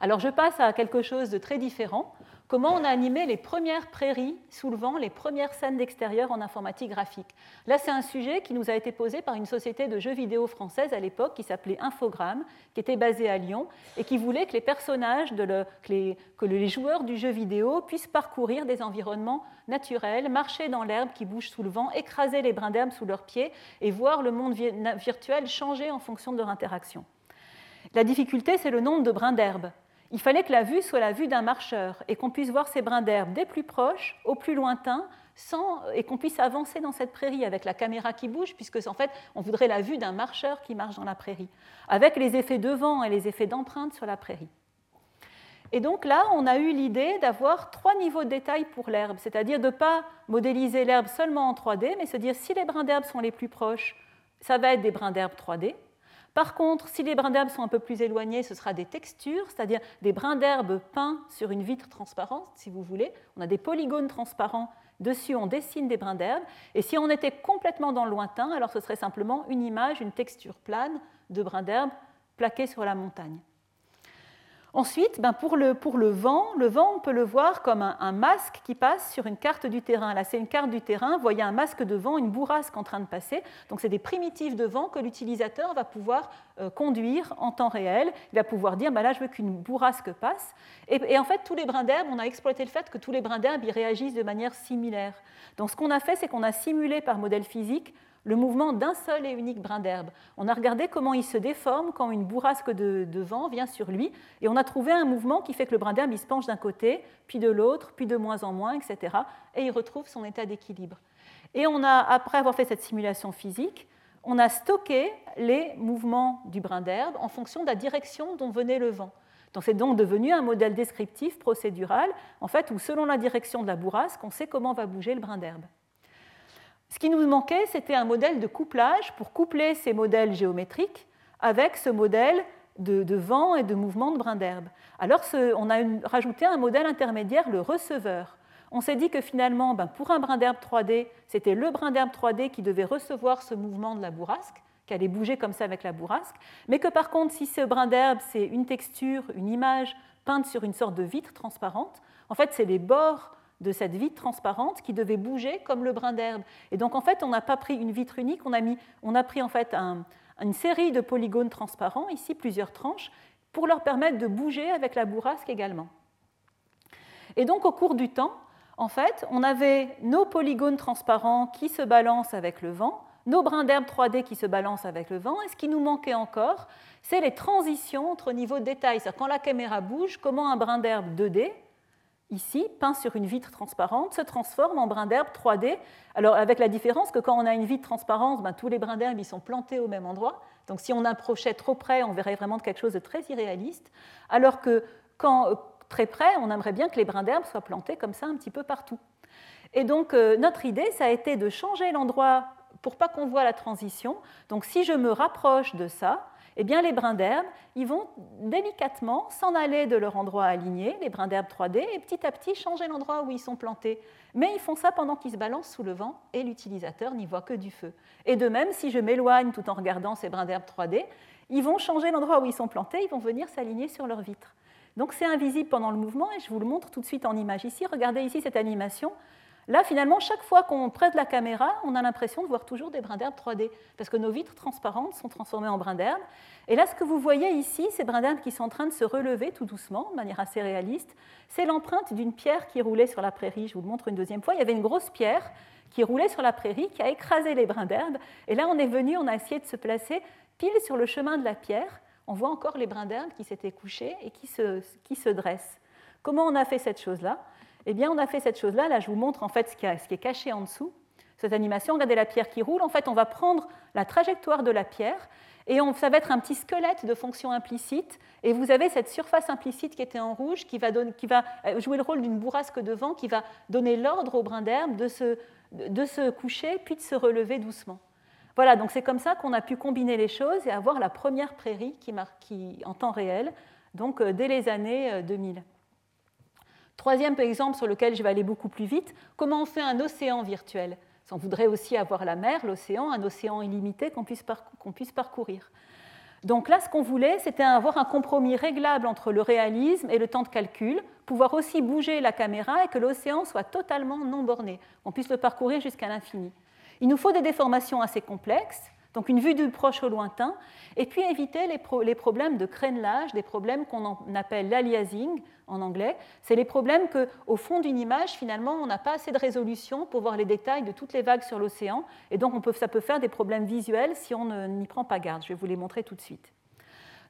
Alors je passe à quelque chose de très différent comment on a animé les premières prairies sous le vent, les premières scènes d'extérieur en informatique graphique. Là, c'est un sujet qui nous a été posé par une société de jeux vidéo française à l'époque qui s'appelait Infogrames, qui était basée à Lyon et qui voulait que les personnages, que, les, joueurs du jeu vidéo puissent parcourir des environnements naturels, marcher dans l'herbe qui bouge sous le vent, écraser les brins d'herbe sous leurs pieds et voir le monde virtuel changer en fonction de leur interaction. La difficulté, c'est le nombre de brins d'herbe il fallait que la vue soit la vue d'un marcheur et qu'on puisse voir ces brins d'herbe des plus proches au plus lointain sans, et qu'on puisse avancer dans cette prairie avec la caméra qui bouge, puisque en fait, on voudrait la vue d'un marcheur qui marche dans la prairie, avec les effets de vent et les effets d'empreinte sur la prairie. Et donc là, on a eu l'idée d'avoir trois niveaux de détail pour l'herbe, c'est-à-dire de ne pas modéliser l'herbe seulement en 3D, mais se dire si les brins d'herbe sont les plus proches, ça va être des brins d'herbe 3D. Par contre, si les brins d'herbe sont un peu plus éloignés, ce sera des textures, c'est-à-dire des brins d'herbe peints sur une vitre transparente, si vous voulez. On a des polygones transparents, dessus on dessine des brins d'herbe. Et si on était complètement dans le lointain, alors ce serait simplement une image, une texture plane de brins d'herbe plaqués sur la montagne. Ensuite, ben, pour, le, vent, le vent, on peut le voir comme un, masque qui passe sur une carte du terrain. Là, c'est une carte du terrain. Vous voyez un masque de vent, une bourrasque en train de passer. Donc, c'est des primitifs de vent que l'utilisateur va pouvoir euh, conduire en temps réel. Il va pouvoir dire, ben là, je veux qu'une bourrasque passe. Et, et, en fait, tous les brins d'herbe, on a exploité le fait que tous les brins d'herbe, ils réagissent de manière similaire. Donc, ce qu'on a fait, c'est qu'on a simulé par modèle physique le mouvement d'un seul et unique brin d'herbe. On a regardé comment il se déforme quand une bourrasque de, vent vient sur lui, et on a trouvé un mouvement qui fait que le brin d'herbe se penche d'un côté, puis de l'autre, puis de moins en moins, etc. Et il retrouve son état d'équilibre. Et on a, après avoir fait cette simulation physique, on a stocké les mouvements du brin d'herbe en fonction de la direction dont venait le vent. Donc c'est donc devenu un modèle descriptif procédural, en fait, où selon la direction de la bourrasque, on sait comment va bouger le brin d'herbe. Ce qui nous manquait, c'était un modèle de couplage pour coupler ces modèles géométriques avec ce modèle de, vent et de mouvement de brin d'herbe. Alors on a rajouté un modèle intermédiaire, le receveur. On s'est dit que finalement, ben, pour un brin d'herbe 3D, c'était le brin d'herbe 3D qui devait recevoir ce mouvement de la bourrasque, qui allait bouger comme ça avec la bourrasque, mais que par contre, si ce brin d'herbe, c'est une texture, une image peinte sur une sorte de vitre transparente, en fait, c'est les bords de cette vitre transparente qui devait bouger comme le brin d'herbe. Et donc en fait, on n'a pas pris une vitre unique, on a, mis, on a pris en fait une série de polygones transparents, ici plusieurs tranches, pour leur permettre de bouger avec la bourrasque également. Et donc au cours du temps, en fait, on avait nos polygones transparents qui se balancent avec le vent, nos brins d'herbe 3D qui se balancent avec le vent, et ce qui nous manquait encore, c'est les transitions entre niveaux de détail. C'est-à-dire quand la caméra bouge, comment un brin d'herbe 2D ici, peint sur une vitre transparente, se transforme en brin d'herbe 3D. Alors, avec la différence que quand on a une vitre transparente, ben, tous les brins d'herbe sont plantés au même endroit. Donc, si on approchait trop près, on verrait vraiment quelque chose de très irréaliste. Alors que quand euh, très près, on aimerait bien que les brins d'herbe soient plantés comme ça un petit peu partout. Et donc, euh, notre idée, ça a été de changer l'endroit pour pas qu'on voit la transition. Donc, si je me rapproche de ça, eh bien, les brins d'herbe, ils vont délicatement s'en aller de leur endroit aligné, les brins d'herbe 3D, et petit à petit changer l'endroit où ils sont plantés. Mais ils font ça pendant qu'ils se balancent sous le vent et l'utilisateur n'y voit que du feu. Et de même, si je m'éloigne tout en regardant ces brins d'herbe 3D, ils vont changer l'endroit où ils sont plantés, ils vont venir s'aligner sur leur vitre. Donc c'est invisible pendant le mouvement et je vous le montre tout de suite en image ici. Regardez ici cette animation. Là, finalement, chaque fois qu'on prête la caméra, on a l'impression de voir toujours des brins d'herbe 3D, parce que nos vitres transparentes sont transformées en brins d'herbe. Et là, ce que vous voyez ici, ces brins d'herbe qui sont en train de se relever tout doucement, de manière assez réaliste, c'est l'empreinte d'une pierre qui roulait sur la prairie. Je vous le montre une deuxième fois. Il y avait une grosse pierre qui roulait sur la prairie, qui a écrasé les brins d'herbe. Et là, on est venu, on a essayé de se placer pile sur le chemin de la pierre. On voit encore les brins d'herbe qui s'étaient couchés et qui se, qui se dressent. Comment on a fait cette chose-là? Eh bien, on a fait cette chose-là. Là, je vous montre en fait ce qui, est caché en dessous. Cette animation, regardez la pierre qui roule. En fait, on va prendre la trajectoire de la pierre et on, ça va être un petit squelette de fonction implicite. Et vous avez cette surface implicite qui était en rouge qui va, euh, jouer le rôle d'une bourrasque de vent qui va donner l'ordre au brin d'herbe de se, coucher puis de se relever doucement. Voilà, donc c'est comme ça qu'on a pu combiner les choses et avoir la première prairie qui, qui en temps réel, donc euh, dès les années 2000. Troisième exemple sur lequel je vais aller beaucoup plus vite, comment on fait un océan virtuel On voudrait aussi avoir la mer, l'océan, un océan illimité qu'on puisse, puisse, parcourir. Donc là, ce qu'on voulait, c'était avoir un compromis réglable entre le réalisme et le temps de calcul, pouvoir aussi bouger la caméra et que l'océan soit totalement non borné, qu'on puisse le parcourir jusqu'à l'infini. Il nous faut des déformations assez complexes, donc une vue du proche au lointain, et puis éviter les, problèmes de crénelage, des problèmes qu'on appelle l'aliasing en anglais. C'est les problèmes qu'au fond d'une image, finalement, on n'a pas assez de résolution pour voir les détails de toutes les vagues sur l'océan, et donc ça peut faire des problèmes visuels si on n'y prend pas garde. Je vais vous les montrer tout de suite.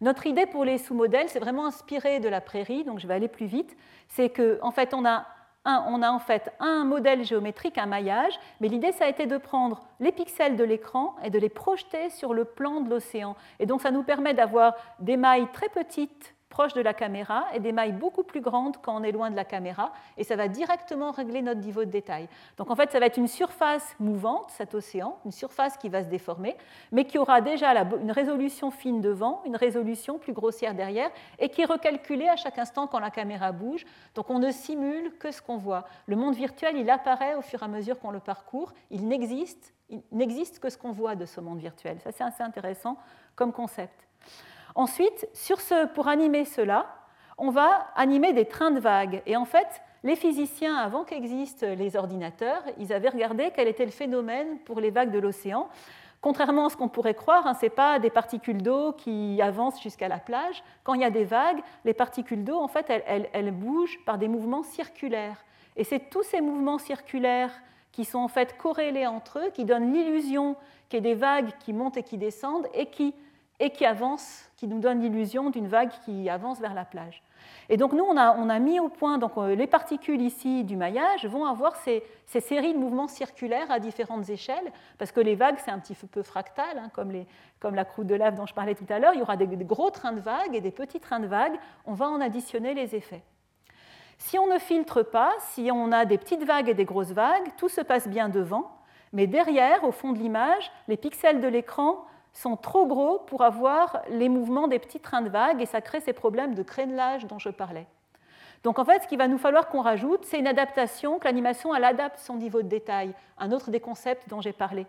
Notre idée pour les sous-modèles, c'est vraiment inspiré de la prairie, donc je vais aller plus vite. C'est qu'en en fait, on a on a en fait un modèle géométrique, un maillage, mais l'idée, ça a été de prendre les pixels de l'écran et de les projeter sur le plan de l'océan. Et donc, ça nous permet d'avoir des mailles très petites proche de la caméra et des mailles beaucoup plus grandes quand on est loin de la caméra, et ça va directement régler notre niveau de détail. Donc en fait, ça va être une surface mouvante, cet océan, une surface qui va se déformer, mais qui aura déjà une résolution fine devant, une résolution plus grossière derrière, et qui est recalculée à chaque instant quand la caméra bouge. Donc on ne simule que ce qu'on voit. Le monde virtuel, il apparaît au fur et à mesure qu'on le parcourt, il n'existe, il n'existe que ce qu'on voit de ce monde virtuel. Ça, c'est assez intéressant comme concept. Ensuite, pour animer cela, on va animer des trains de vagues. Et en fait, les physiciens, avant qu'existent les ordinateurs, ils avaient regardé quel était le phénomène pour les vagues de l'océan. Contrairement à ce qu'on pourrait croire, hein, ce n'est pas des particules d'eau qui avancent jusqu'à la plage. Quand il y a des vagues, les particules d'eau, en fait, elles, bougent par des mouvements circulaires. Et c'est tous ces mouvements circulaires qui sont en fait corrélés entre eux, qui donnent l'illusion qu'il y a des vagues qui montent et qui descendent et qui avancent, qui nous donnent l'illusion d'une vague qui avance vers la plage. Et donc nous, on a, mis au point, donc euh, les particules ici du maillage vont avoir ces, séries de mouvements circulaires à différentes échelles, parce que les vagues, c'est un petit peu fractal, hein, comme, comme, la croûte de lave dont je parlais tout à l'heure. Il y aura des, gros trains de vagues et des petits trains de vagues. On va en additionner les effets. Si on ne filtre pas, si on a des petites vagues et des grosses vagues, tout se passe bien devant, mais derrière, au fond de l'image, les pixels de l'écran sont trop gros pour avoir les mouvements des petits trains de vagues et ça crée ces problèmes de crénelage dont je parlais. Donc en fait, ce qu'il va nous falloir qu'on rajoute, c'est une adaptation, que l'animation elle adapte son niveau de détail, un autre des concepts dont j'ai parlé.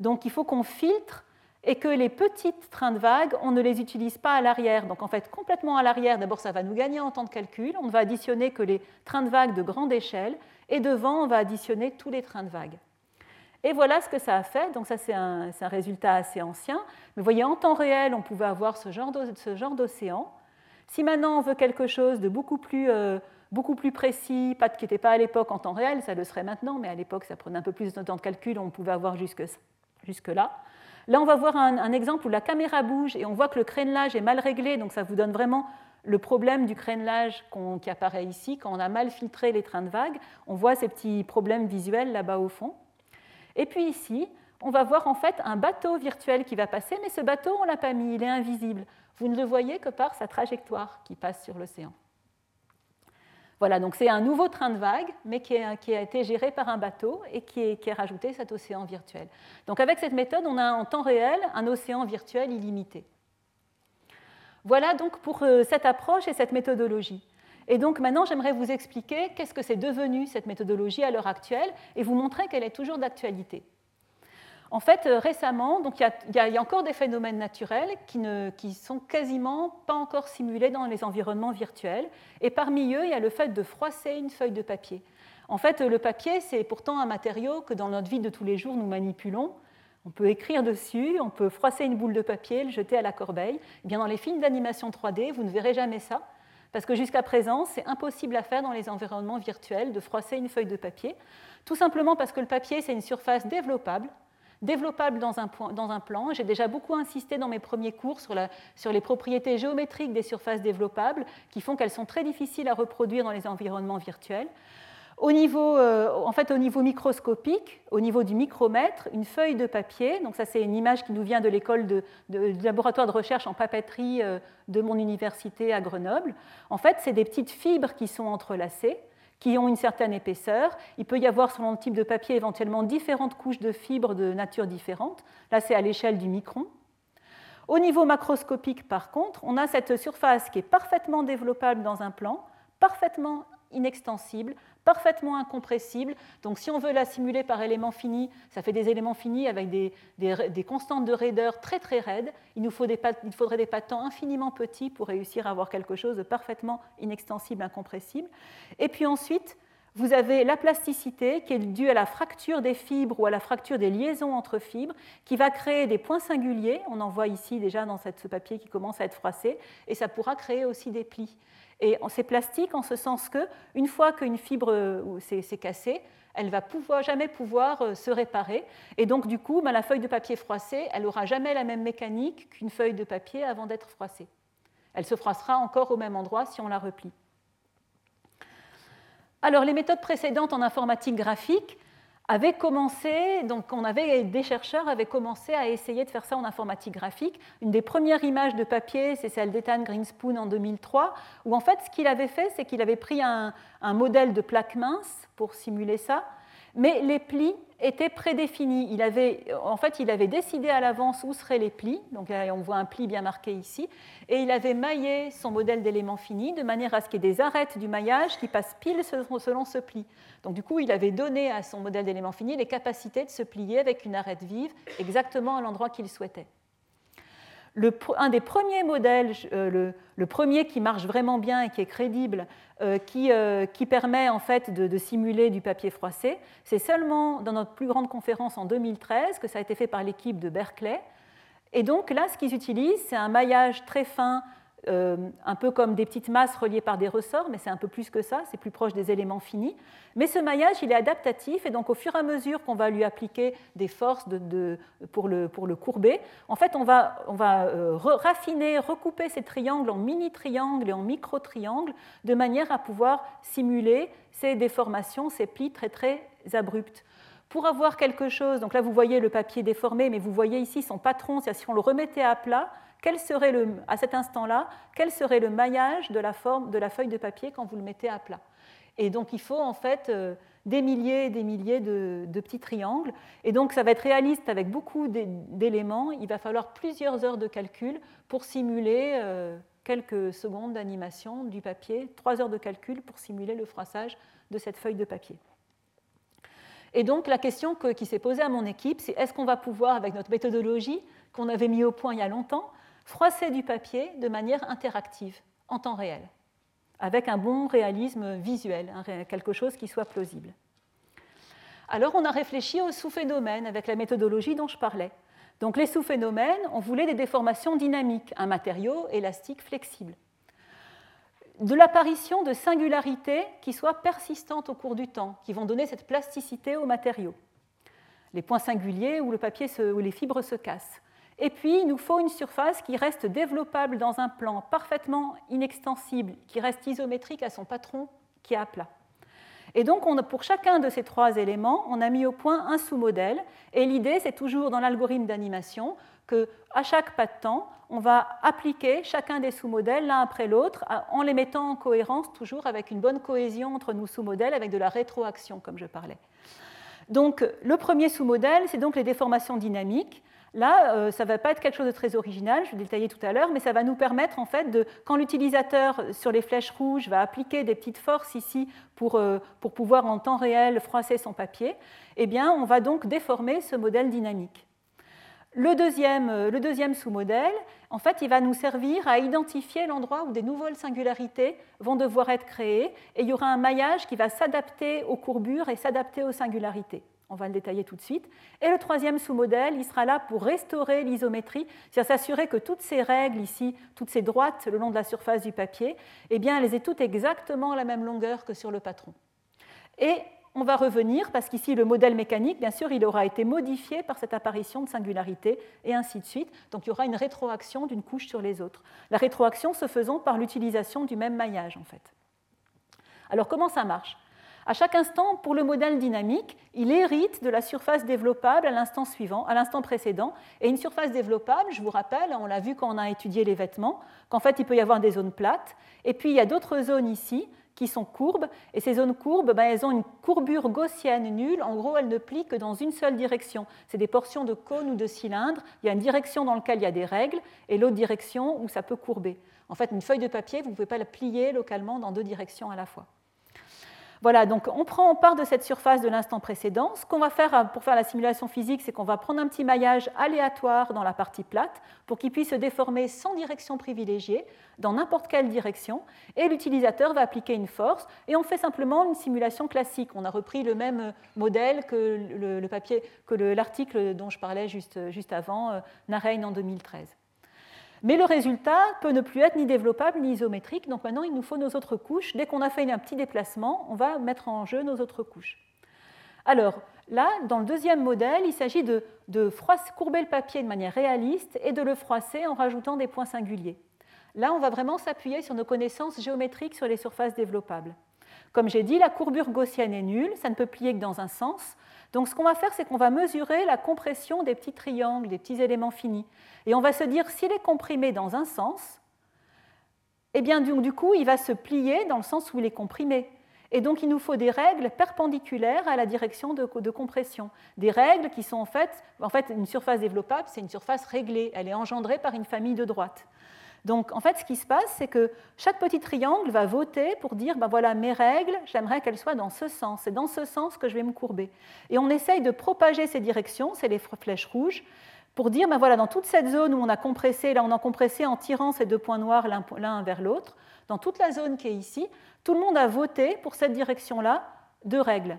Donc il faut qu'on filtre et que les petits trains de vagues, on ne les utilise pas à l'arrière. Donc en fait, complètement à l'arrière, d'abord ça va nous gagner en temps de calcul, on ne va additionner que les trains de vagues de grande échelle, et devant, on va additionner tous les trains de vagues. Et voilà ce que ça a fait. Donc ça, c'est un, résultat assez ancien. Mais vous voyez, en temps réel, on pouvait avoir ce genre d'océan. Si maintenant on veut quelque chose de beaucoup plus, euh, beaucoup plus précis, pas, qui n'était pas à l'époque en temps réel, ça le serait maintenant, mais à l'époque, ça prenait un peu plus de temps de calcul, on pouvait avoir jusque, jusque là. Là, on va voir un, exemple où la caméra bouge et on voit que le crénelage est mal réglé, donc ça vous donne vraiment le problème du crénelage qui apparaît ici. Quand on a mal filtré les trains de vagues, on voit ces petits problèmes visuels là-bas au fond. Et puis ici, on va voir en fait un bateau virtuel qui va passer, mais ce bateau, on ne l'a pas mis, il est invisible. Vous ne le voyez que par sa trajectoire qui passe sur l'océan. Voilà, donc c'est un nouveau train de vagues, mais qui, a été géré par un bateau et qui est, qui est rajouté cet océan virtuel. Donc avec cette méthode, on a en temps réel un océan virtuel illimité. Voilà donc pour euh, cette approche et cette méthodologie. Et donc maintenant, j'aimerais vous expliquer qu'est-ce que c'est devenu cette méthodologie à l'heure actuelle et vous montrer qu'elle est toujours d'actualité. En fait, euh, récemment, il, y a, encore des phénomènes naturels qui ne sont quasiment pas encore simulés dans les environnements virtuels. Et parmi eux, il y a le fait de froisser une feuille de papier. En fait, le papier, c'est pourtant un matériau que dans notre vie de tous les jours, nous manipulons. On peut écrire dessus, on peut froisser une boule de papier, le jeter à la corbeille. Eh bien, dans les films d'animation 3D, vous ne verrez jamais ça parce que jusqu'à présent, c'est impossible à faire dans les environnements virtuels de froisser une feuille de papier, tout simplement parce que le papier, c'est une surface développable, développable dans un, plan. J'ai déjà beaucoup insisté dans mes premiers cours sur, les propriétés géométriques des surfaces développables qui font qu'elles sont très difficiles à reproduire dans les environnements virtuels. Au niveau, euh, en fait, au niveau microscopique, au niveau du micromètre, une feuille de papier, donc ça c'est une image qui nous vient de l'école de, laboratoire de recherche en papeterie euh, de mon université à Grenoble. En fait, c'est des petites fibres qui sont entrelacées, qui ont une certaine épaisseur. Il peut y avoir, selon le type de papier, éventuellement différentes couches de fibres de nature différente. Là, c'est à l'échelle du micron. Au niveau macroscopique, par contre, on a cette surface qui est parfaitement développable dans un plan, parfaitement inextensible, parfaitement incompressible. Donc si on veut la simuler par éléments finis, ça fait des éléments finis avec des, constantes de raideur très très raides. Il nous faut des, il faudrait des patents infiniment petits pour réussir à avoir quelque chose de parfaitement inextensible, incompressible. Et puis ensuite, vous avez la plasticité qui est due à la fracture des fibres ou à la fracture des liaisons entre fibres, qui va créer des points singuliers. On en voit ici déjà dans ce papier qui commence à être froissé, et ça pourra créer aussi des plis. Et c'est plastique en ce sens que, une fois qu'une fibre euh, s'est cassée, elle va jamais pouvoir euh, se réparer. Et donc, du coup, ben, la feuille de papier froissée, elle n'aura jamais la même mécanique qu'une feuille de papier avant d'être froissée. Elle se froissera encore au même endroit si on la replie. Alors, les méthodes précédentes en informatique graphique, avait commencé, donc on avait, des chercheurs avaient commencé à essayer de faire ça en informatique graphique. Une des premières images de papier, c'est celle d'Ethan Greenspoon en 2003, où en fait ce qu'il avait fait, c'est qu'il avait pris un, un modèle de plaque mince pour simuler ça, mais les plis étaient prédéfinis. Il avait, en fait, il avait décidé à l'avance où seraient les plis, donc on voit un pli bien marqué ici, et il avait maillé son modèle d'éléments finis de manière à ce qu'il y ait des arêtes du maillage qui passent pile selon ce pli. Donc du coup, il avait donné à son modèle d'éléments finis les capacités de se plier avec une arête vive exactement à l'endroit qu'il souhaitait. Un des premiers modèles, le, premier qui marche vraiment bien et qui est crédible, qui, permet en fait de, simuler du papier froissé, c'est seulement dans notre plus grande conférence en 2013 que ça a été fait par l'équipe de Berkeley. Et donc là, ce qu'ils utilisent, c'est un maillage très fin euh, un peu comme des petites masses reliées par des ressorts, mais c'est un peu plus que ça, c'est plus proche des éléments finis. Mais ce maillage, il est adaptatif, et donc au fur et à mesure qu'on va lui appliquer des forces pour, le, courber, en fait, on va, euh, raffiner, recouper ces triangles en mini-triangles et en micro-triangles, de manière à pouvoir simuler ces déformations, ces plis très très abrupts. Pour avoir quelque chose, donc là vous voyez le papier déformé, mais vous voyez ici son patron, si on le remettait à plat, à cet instant-là, quel serait le maillage de la forme de la feuille de papier quand vous le mettez à plat? Et donc il faut en fait euh, des milliers et des milliers de, petits triangles. Et donc ça va être réaliste avec beaucoup d'éléments. Il va falloir plusieurs heures de calcul pour simuler euh, quelques secondes d'animation du papier, trois heures de calcul pour simuler le froissage de cette feuille de papier. Et donc la question qui s'est posée à mon équipe, c'est est-ce qu'on va pouvoir, avec notre méthodologie qu'on avait mis au point il y a longtemps, froisser du papier de manière interactive, en temps réel, avec un bon réalisme visuel, quelque chose qui soit plausible. Alors on a réfléchi aux sous-phénomènes avec la méthodologie dont je parlais. Donc les sous-phénomènes, on voulait des déformations dynamiques, un matériau élastique flexible. De l'apparition de singularités qui soient persistantes au cours du temps, qui vont donner cette plasticité au matériau. Les points singuliers où, où les fibres se cassent. Et puis, il nous faut une surface qui reste développable dans un plan parfaitement inextensible, qui reste isométrique à son patron qui est à plat. Et donc, pour chacun de ces trois éléments, on a mis au point un sous-modèle. Et l'idée, c'est toujours dans l'algorithme d'animation qu'à chaque pas de temps, on va appliquer chacun des sous-modèles l'un après l'autre en les mettant en cohérence, toujours avec une bonne cohésion entre nos sous-modèles, avec de la rétroaction, comme je parlais. Donc, le premier sous-modèle, c'est donc les déformations dynamiques. Là, euh, ça ne va pas être quelque chose de très original, je vais le détailler tout à l'heure, mais ça va nous permettre, en fait, de, quand l'utilisateur sur les flèches rouges va appliquer des petites forces ici pour, euh, pouvoir en temps réel froisser son papier, eh bien, on va donc déformer ce modèle dynamique. Le deuxième, euh, le deuxième sous-modèle, en fait, il va nous servir à identifier l'endroit où des nouvelles singularités vont devoir être créées, et il y aura un maillage qui va s'adapter aux courbures et s'adapter aux singularités. On va le détailler tout de suite. Et le troisième sous-modèle, il sera là pour restaurer l'isométrie, c'est-à-dire s'assurer que toutes ces règles ici, toutes ces droites le long de la surface du papier, eh bien, elles aient toutes exactement la même longueur que sur le patron. Et on va revenir, parce qu'ici, le modèle mécanique, bien sûr, il aura été modifié par cette apparition de singularité, et ainsi de suite. Donc, il y aura une rétroaction d'une couche sur les autres. La rétroaction se faisant par l'utilisation du même maillage, en fait. Alors, comment ça marche? À chaque instant, pour le modèle dynamique, il hérite de la surface développable à l'instant suivant, à l'instant précédent. Et une surface développable, je vous rappelle, on l'a vu quand on a étudié les vêtements, qu'en fait, il peut y avoir des zones plates. Et puis, il y a d'autres zones ici qui sont courbes. Et ces zones courbes, ben, elles ont une courbure gaussienne nulle. En gros, elles ne plient que dans une seule direction. C'est des portions de cône ou de cylindre. Il y a une direction dans laquelle il y a des règles et l'autre direction où ça peut courber. En fait, une feuille de papier, vous ne pouvez pas la plier localement dans deux directions à la fois. Voilà, donc on part de cette surface de l'instant précédent. Ce qu'on va faire euh, pour faire la simulation physique, c'est qu'on va prendre un petit maillage aléatoire dans la partie plate pour qu'il puisse se déformer sans direction privilégiée, dans n'importe quelle direction, et l'utilisateur va appliquer une force, et on fait simplement une simulation classique. On a repris le même modèle que le, papier, que l'article dont je parlais juste, juste avant, euh, Narein en 2013. Mais le résultat peut ne plus être ni développable ni isométrique. Donc maintenant, il nous faut nos autres couches. Dès qu'on a fait un petit déplacement, on va mettre en jeu nos autres couches. Alors là, dans le deuxième modèle, il s'agit de, de courber le papier de manière réaliste et de le froisser en rajoutant des points singuliers. Là, on va vraiment s'appuyer sur nos connaissances géométriques sur les surfaces développables. Comme j'ai dit, la courbure gaussienne est nulle, ça ne peut plier que dans un sens. Donc ce qu'on va faire, c'est qu'on va mesurer la compression des petits triangles, des petits éléments finis. Et on va se dire, s'il est comprimé dans un sens, eh bien du coup, il va se plier dans le sens où il est comprimé. Et donc, il nous faut des règles perpendiculaires à la direction de, compression. Des règles qui sont en fait, en fait, une surface développable, c'est une surface réglée. Elle est engendrée par une famille de droites. Donc, en fait, ce qui se passe, c'est que chaque petit triangle va voter pour dire, ben voilà, mes règles, j'aimerais qu'elles soient dans ce sens. C'est dans ce sens que je vais me courber. Et on essaye de propager ces directions, c'est les flèches rouges, pour dire, ben voilà, dans toute cette zone où on a compressé, là on a compressé en tirant ces deux points noirs l'un vers l'autre, dans toute la zone qui est ici, tout le monde a voté pour cette direction-là de règles.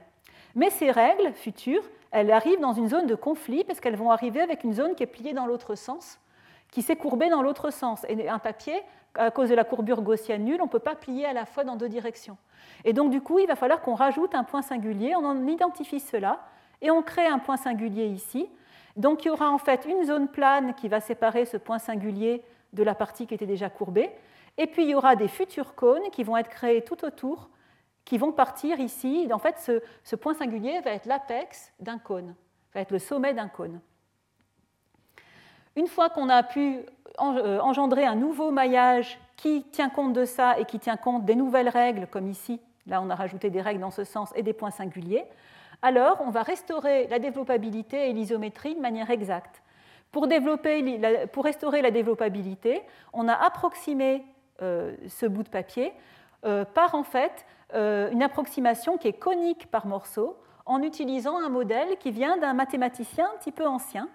Mais ces règles futures, elles arrivent dans une zone de conflit parce qu'elles vont arriver avec une zone qui est pliée dans l'autre sens, qui s'est courbée dans l'autre sens. Et un papier, à cause de la courbure gaussienne nulle, on ne peut pas plier à la fois dans deux directions. Et donc du coup, il va falloir qu'on rajoute un point singulier, on en identifie cela, et on crée un point singulier ici, donc il y aura en fait une zone plane qui va séparer ce point singulier de la partie qui était déjà courbée. Et puis il y aura des futurs cônes qui vont être créés tout autour, qui vont partir ici. En fait, ce, point singulier va être l'apex d'un cône, va être le sommet d'un cône. Une fois qu'on a pu euh, engendrer un nouveau maillage qui tient compte de ça et qui tient compte des nouvelles règles, comme ici, là on a rajouté des règles dans ce sens et des points singuliers, alors on va restaurer la développabilité et l'isométrie de manière exacte. Pour, restaurer la développabilité, on a approximé euh, ce bout de papier euh, par en fait une approximation qui est conique par morceau en utilisant un modèle qui vient d'un mathématicien un petit peu ancien,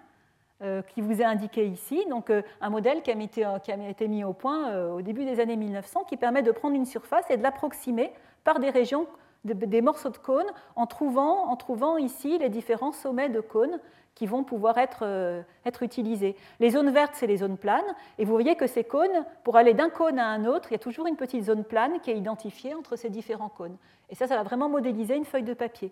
qui vous est indiqué ici, donc un modèle qui a, été mis au point au début des années 1900, qui permet de prendre une surface et de l'approximer par des régions des morceaux de cônes en trouvant, ici les différents sommets de cônes qui vont pouvoir être, euh, être, utilisés. Les zones vertes, c'est les zones planes, et vous voyez que ces cônes, pour aller d'un cône à un autre, il y a toujours une petite zone plane qui est identifiée entre ces différents cônes. Et ça, ça va vraiment modéliser une feuille de papier.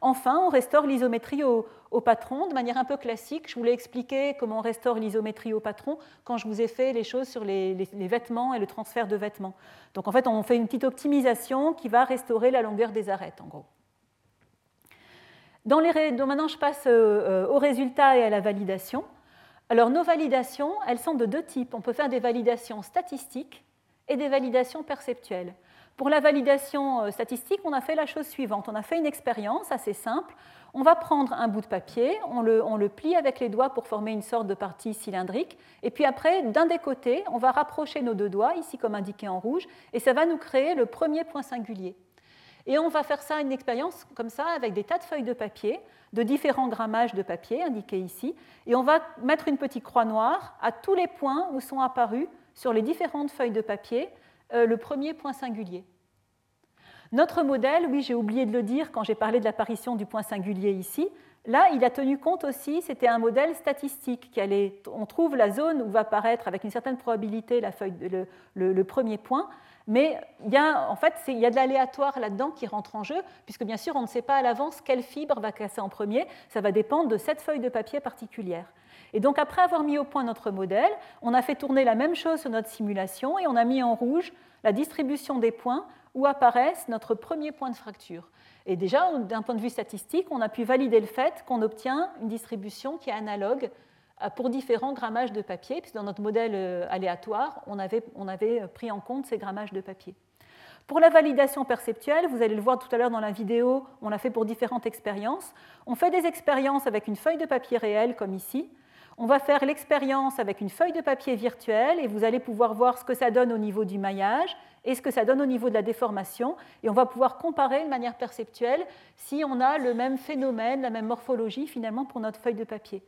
Enfin, on restaure l'isométrie au, patron de manière un peu classique. Je vous l'ai expliqué comment on restaure l'isométrie au patron quand je vous ai fait les choses sur les, vêtements et le transfert de vêtements. Donc en fait, on fait une petite optimisation qui va restaurer la longueur des arêtes, en gros. Maintenant, je passe euh, aux résultats et à la validation. Alors, nos validations, elles sont de deux types. On peut faire des validations statistiques et des validations perceptuelles. Pour la validation euh, statistique, on a fait la chose suivante. On a fait une expérience assez simple. On va prendre un bout de papier, on le, plie avec les doigts pour former une sorte de partie cylindrique, et puis après, d'un des côtés, on va rapprocher nos deux doigts, ici comme indiqué en rouge, et ça va nous créer le premier point singulier. Et on va faire ça, une expérience comme ça, avec des tas de feuilles de papier, de différents grammages de papier indiqués ici, et on va mettre une petite croix noire à tous les points où sont apparus sur les différentes feuilles de papier le premier point singulier. Notre modèle, oui, j'ai oublié de le dire quand j'ai parlé de l'apparition du point singulier ici, là, il a tenu compte aussi, c'était un modèle statistique. Qui allait, on trouve la zone où va apparaître avec une certaine probabilité la feuille, le, premier point, mais il y a, en fait, il y a de l'aléatoire là-dedans qui rentre en jeu, puisque bien sûr, on ne sait pas à l'avance quelle fibre va casser en premier, ça va dépendre de cette feuille de papier particulière. Et donc après avoir mis au point notre modèle, on a fait tourner la même chose sur notre simulation et on a mis en rouge la distribution des points où apparaissent notre premier point de fracture. Et déjà, d'un point de vue statistique, on a pu valider le fait qu'on obtient une distribution qui est analogue pour différents grammages de papier, puisque dans notre modèle euh, aléatoire, on avait, on avait pris en compte ces grammages de papier. Pour la validation perceptuelle, vous allez le voir tout à l'heure dans la vidéo, on l'a fait pour différentes expériences. On fait des expériences avec une feuille de papier réelle, comme ici, on va faire l'expérience avec une feuille de papier virtuelle et vous allez pouvoir voir ce que ça donne au niveau du maillage et ce que ça donne au niveau de la déformation. Et on va pouvoir comparer de manière perceptuelle si on a le même phénomène, la même morphologie finalement pour notre feuille de papier.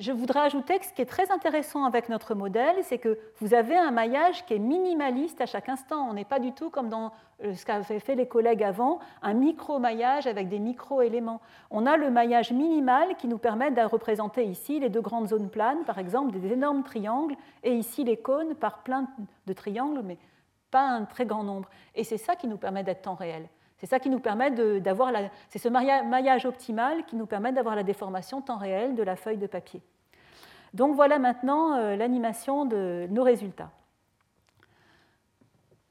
Je voudrais ajouter que ce qui est très intéressant avec notre modèle, c'est que vous avez un maillage qui est minimaliste à chaque instant. On n'est pas du tout comme dans euh, ce qu'avaient fait les collègues avant, un micro-maillage avec des micro-éléments. On a le maillage minimal qui nous permet de représenter ici les deux grandes zones planes, par exemple des énormes triangles, et ici les cônes par plein de triangles, mais pas un très grand nombre. Et c'est ça qui nous permet d'être temps réel. C'est ça qui nous permet d'avoir c'est ce maillage optimal qui nous permet d'avoir la déformation temps réel de la feuille de papier. Donc voilà maintenant euh, l'animation de nos résultats.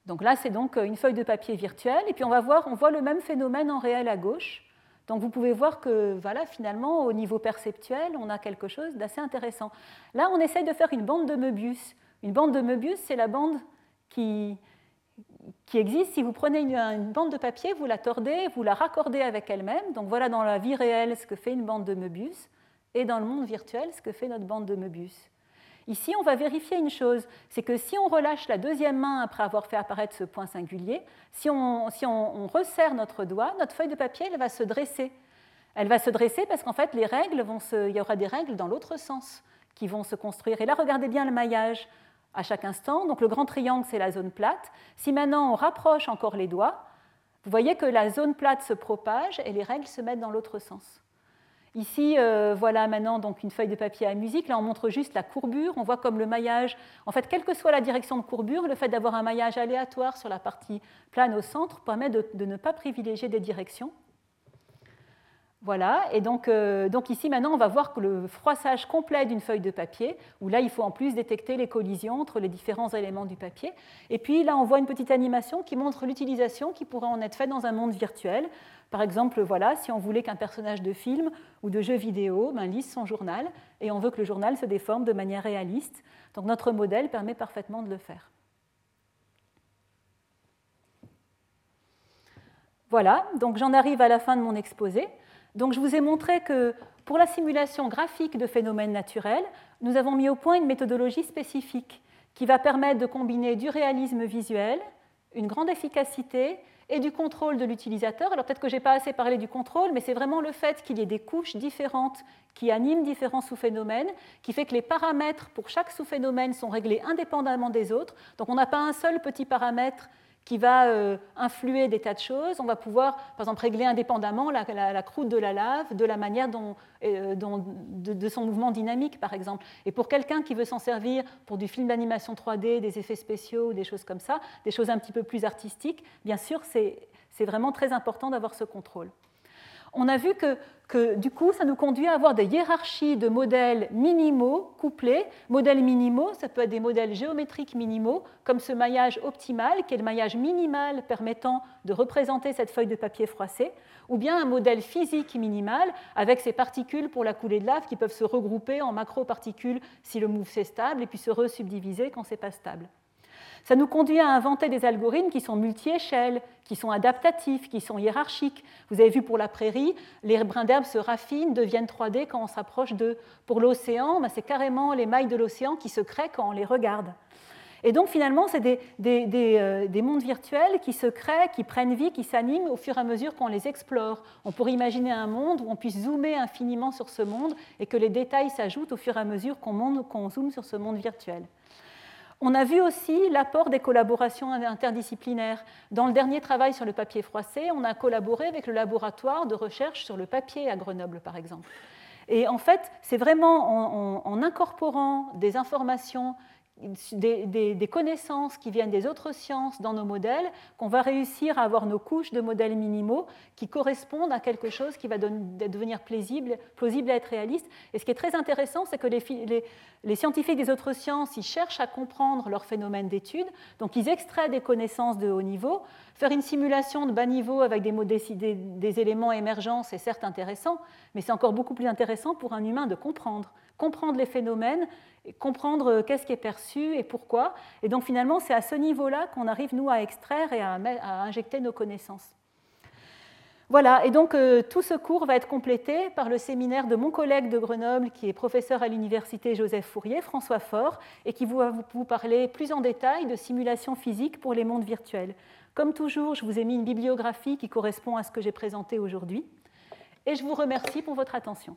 Donc là, c'est donc euh, une feuille de papier virtuelle, et puis on va voir, on voit le même phénomène en réel à gauche. Donc vous pouvez voir que voilà, finalement, au niveau perceptuel, on a quelque chose d'assez intéressant. Là, on essaye de faire une bande de Möbius. Une bande de Möbius, c'est la bande qui, qui existe. Si vous prenez une, bande de papier, vous la tordez, vous la raccordez avec elle-même. Donc voilà dans la vie réelle ce que fait une bande de Möbius et dans le monde virtuel ce que fait notre bande de Möbius. Ici, on va vérifier une chose, c'est que si on relâche la deuxième main après avoir fait apparaître ce point singulier, si on, si on, resserre notre doigt, notre feuille de papier elle va se dresser. Elle va se dresser parce qu'en fait, les règles vont il y aura des règles dans l'autre sens qui vont se construire. Et là, regardez bien le maillage à chaque instant. Donc le grand triangle, c'est la zone plate. Si maintenant on rapproche encore les doigts, vous voyez que la zone plate se propage et les règles se mettent dans l'autre sens. Ici, euh, voilà maintenant donc une feuille de papier à musique. Là, on montre juste la courbure. On voit comme le maillage, en fait, quelle que soit la direction de courbure, le fait d'avoir un maillage aléatoire sur la partie plane au centre permet de ne pas privilégier des directions. Voilà, et euh, donc, ici maintenant on va voir le froissage complet d'une feuille de papier, où là il faut en plus détecter les collisions entre les différents éléments du papier. Et puis là on voit une petite animation qui montre l'utilisation qui pourrait en être faite dans un monde virtuel. Par exemple, voilà, si on voulait qu'un personnage de film ou de jeu vidéo ben, lise son journal, et on veut que le journal se déforme de manière réaliste, donc notre modèle permet parfaitement de le faire. Voilà, donc j'en arrive à la fin de mon exposé. Donc je vous ai montré que pour la simulation graphique de phénomènes naturels, nous avons mis au point une méthodologie spécifique qui va permettre de combiner du réalisme visuel, une grande efficacité et du contrôle de l'utilisateur. Alors peut-être que je n'ai pas assez parlé du contrôle, mais c'est vraiment le fait qu'il y ait des couches différentes qui animent différents sous-phénomènes, qui fait que les paramètres pour chaque sous-phénomène sont réglés indépendamment des autres. Donc on n'a pas un seul petit paramètre qui va euh, influer des tas de choses. On va pouvoir, par exemple, régler indépendamment la, croûte de la lave, de la manière dont, euh, de, son mouvement dynamique, par exemple. Et pour quelqu'un qui veut s'en servir pour du film d'animation 3D, des effets spéciaux, des choses comme ça, des choses un petit peu plus artistiques, bien sûr, c'est vraiment très important d'avoir ce contrôle. On a vu que du coup, ça nous conduit à avoir des hiérarchies de modèles minimaux couplés. Modèles minimaux, ça peut être des modèles géométriques minimaux, comme ce maillage optimal, qui est le maillage minimal permettant de représenter cette feuille de papier froissée, ou bien un modèle physique minimal, avec ces particules pour la coulée de lave qui peuvent se regrouper en macro-particules si le move c'est stable, et puis se resubdiviser quand c'est pas stable. Ça nous conduit à inventer des algorithmes qui sont multi-échelles, qui sont adaptatifs, qui sont hiérarchiques. Vous avez vu pour la prairie, les brins d'herbe se raffinent, deviennent 3D quand on s'approche d'eux. Pour l'océan, ben, c'est carrément les mailles de l'océan qui se créent quand on les regarde. Et donc finalement, c'est euh, des, mondes virtuels qui se créent, qui prennent vie, qui s'animent au fur et à mesure qu'on les explore. On pourrait imaginer un monde où on puisse zoomer infiniment sur ce monde et que les détails s'ajoutent au fur et à mesure qu'on zoome sur ce monde virtuel. On a vu aussi l'apport des collaborations interdisciplinaires. Dans le dernier travail sur le papier froissé, on a collaboré avec le laboratoire de recherche sur le papier à Grenoble, par exemple. Et en fait, c'est vraiment en, incorporant des informations des, connaissances qui viennent des autres sciences dans nos modèles, qu'on va réussir à avoir nos couches de modèles minimaux qui correspondent à quelque chose qui va devenir plausible, plausible à être réaliste. Et ce qui est très intéressant, c'est que les, les, scientifiques des autres sciences, ils cherchent à comprendre leurs phénomènes d'étude, donc ils extraient des connaissances de haut niveau. Faire une simulation de bas niveau avec des, des, des éléments émergents, c'est certes intéressant, mais c'est encore beaucoup plus intéressant pour un humain de comprendre comprendre les phénomènes, comprendre euh, qu'est-ce qui est perçu et pourquoi. Et donc finalement, c'est à ce niveau-là qu'on arrive, nous, à extraire et à, injecter nos connaissances. Voilà, et donc euh, tout ce cours va être complété par le séminaire de mon collègue de Grenoble, qui est professeur à l'université Joseph Fourier, François Faure, et qui va vous parler plus en détail de simulation physique pour les mondes virtuels. Comme toujours, je vous ai mis une bibliographie qui correspond à ce que j'ai présenté aujourd'hui, et je vous remercie pour votre attention.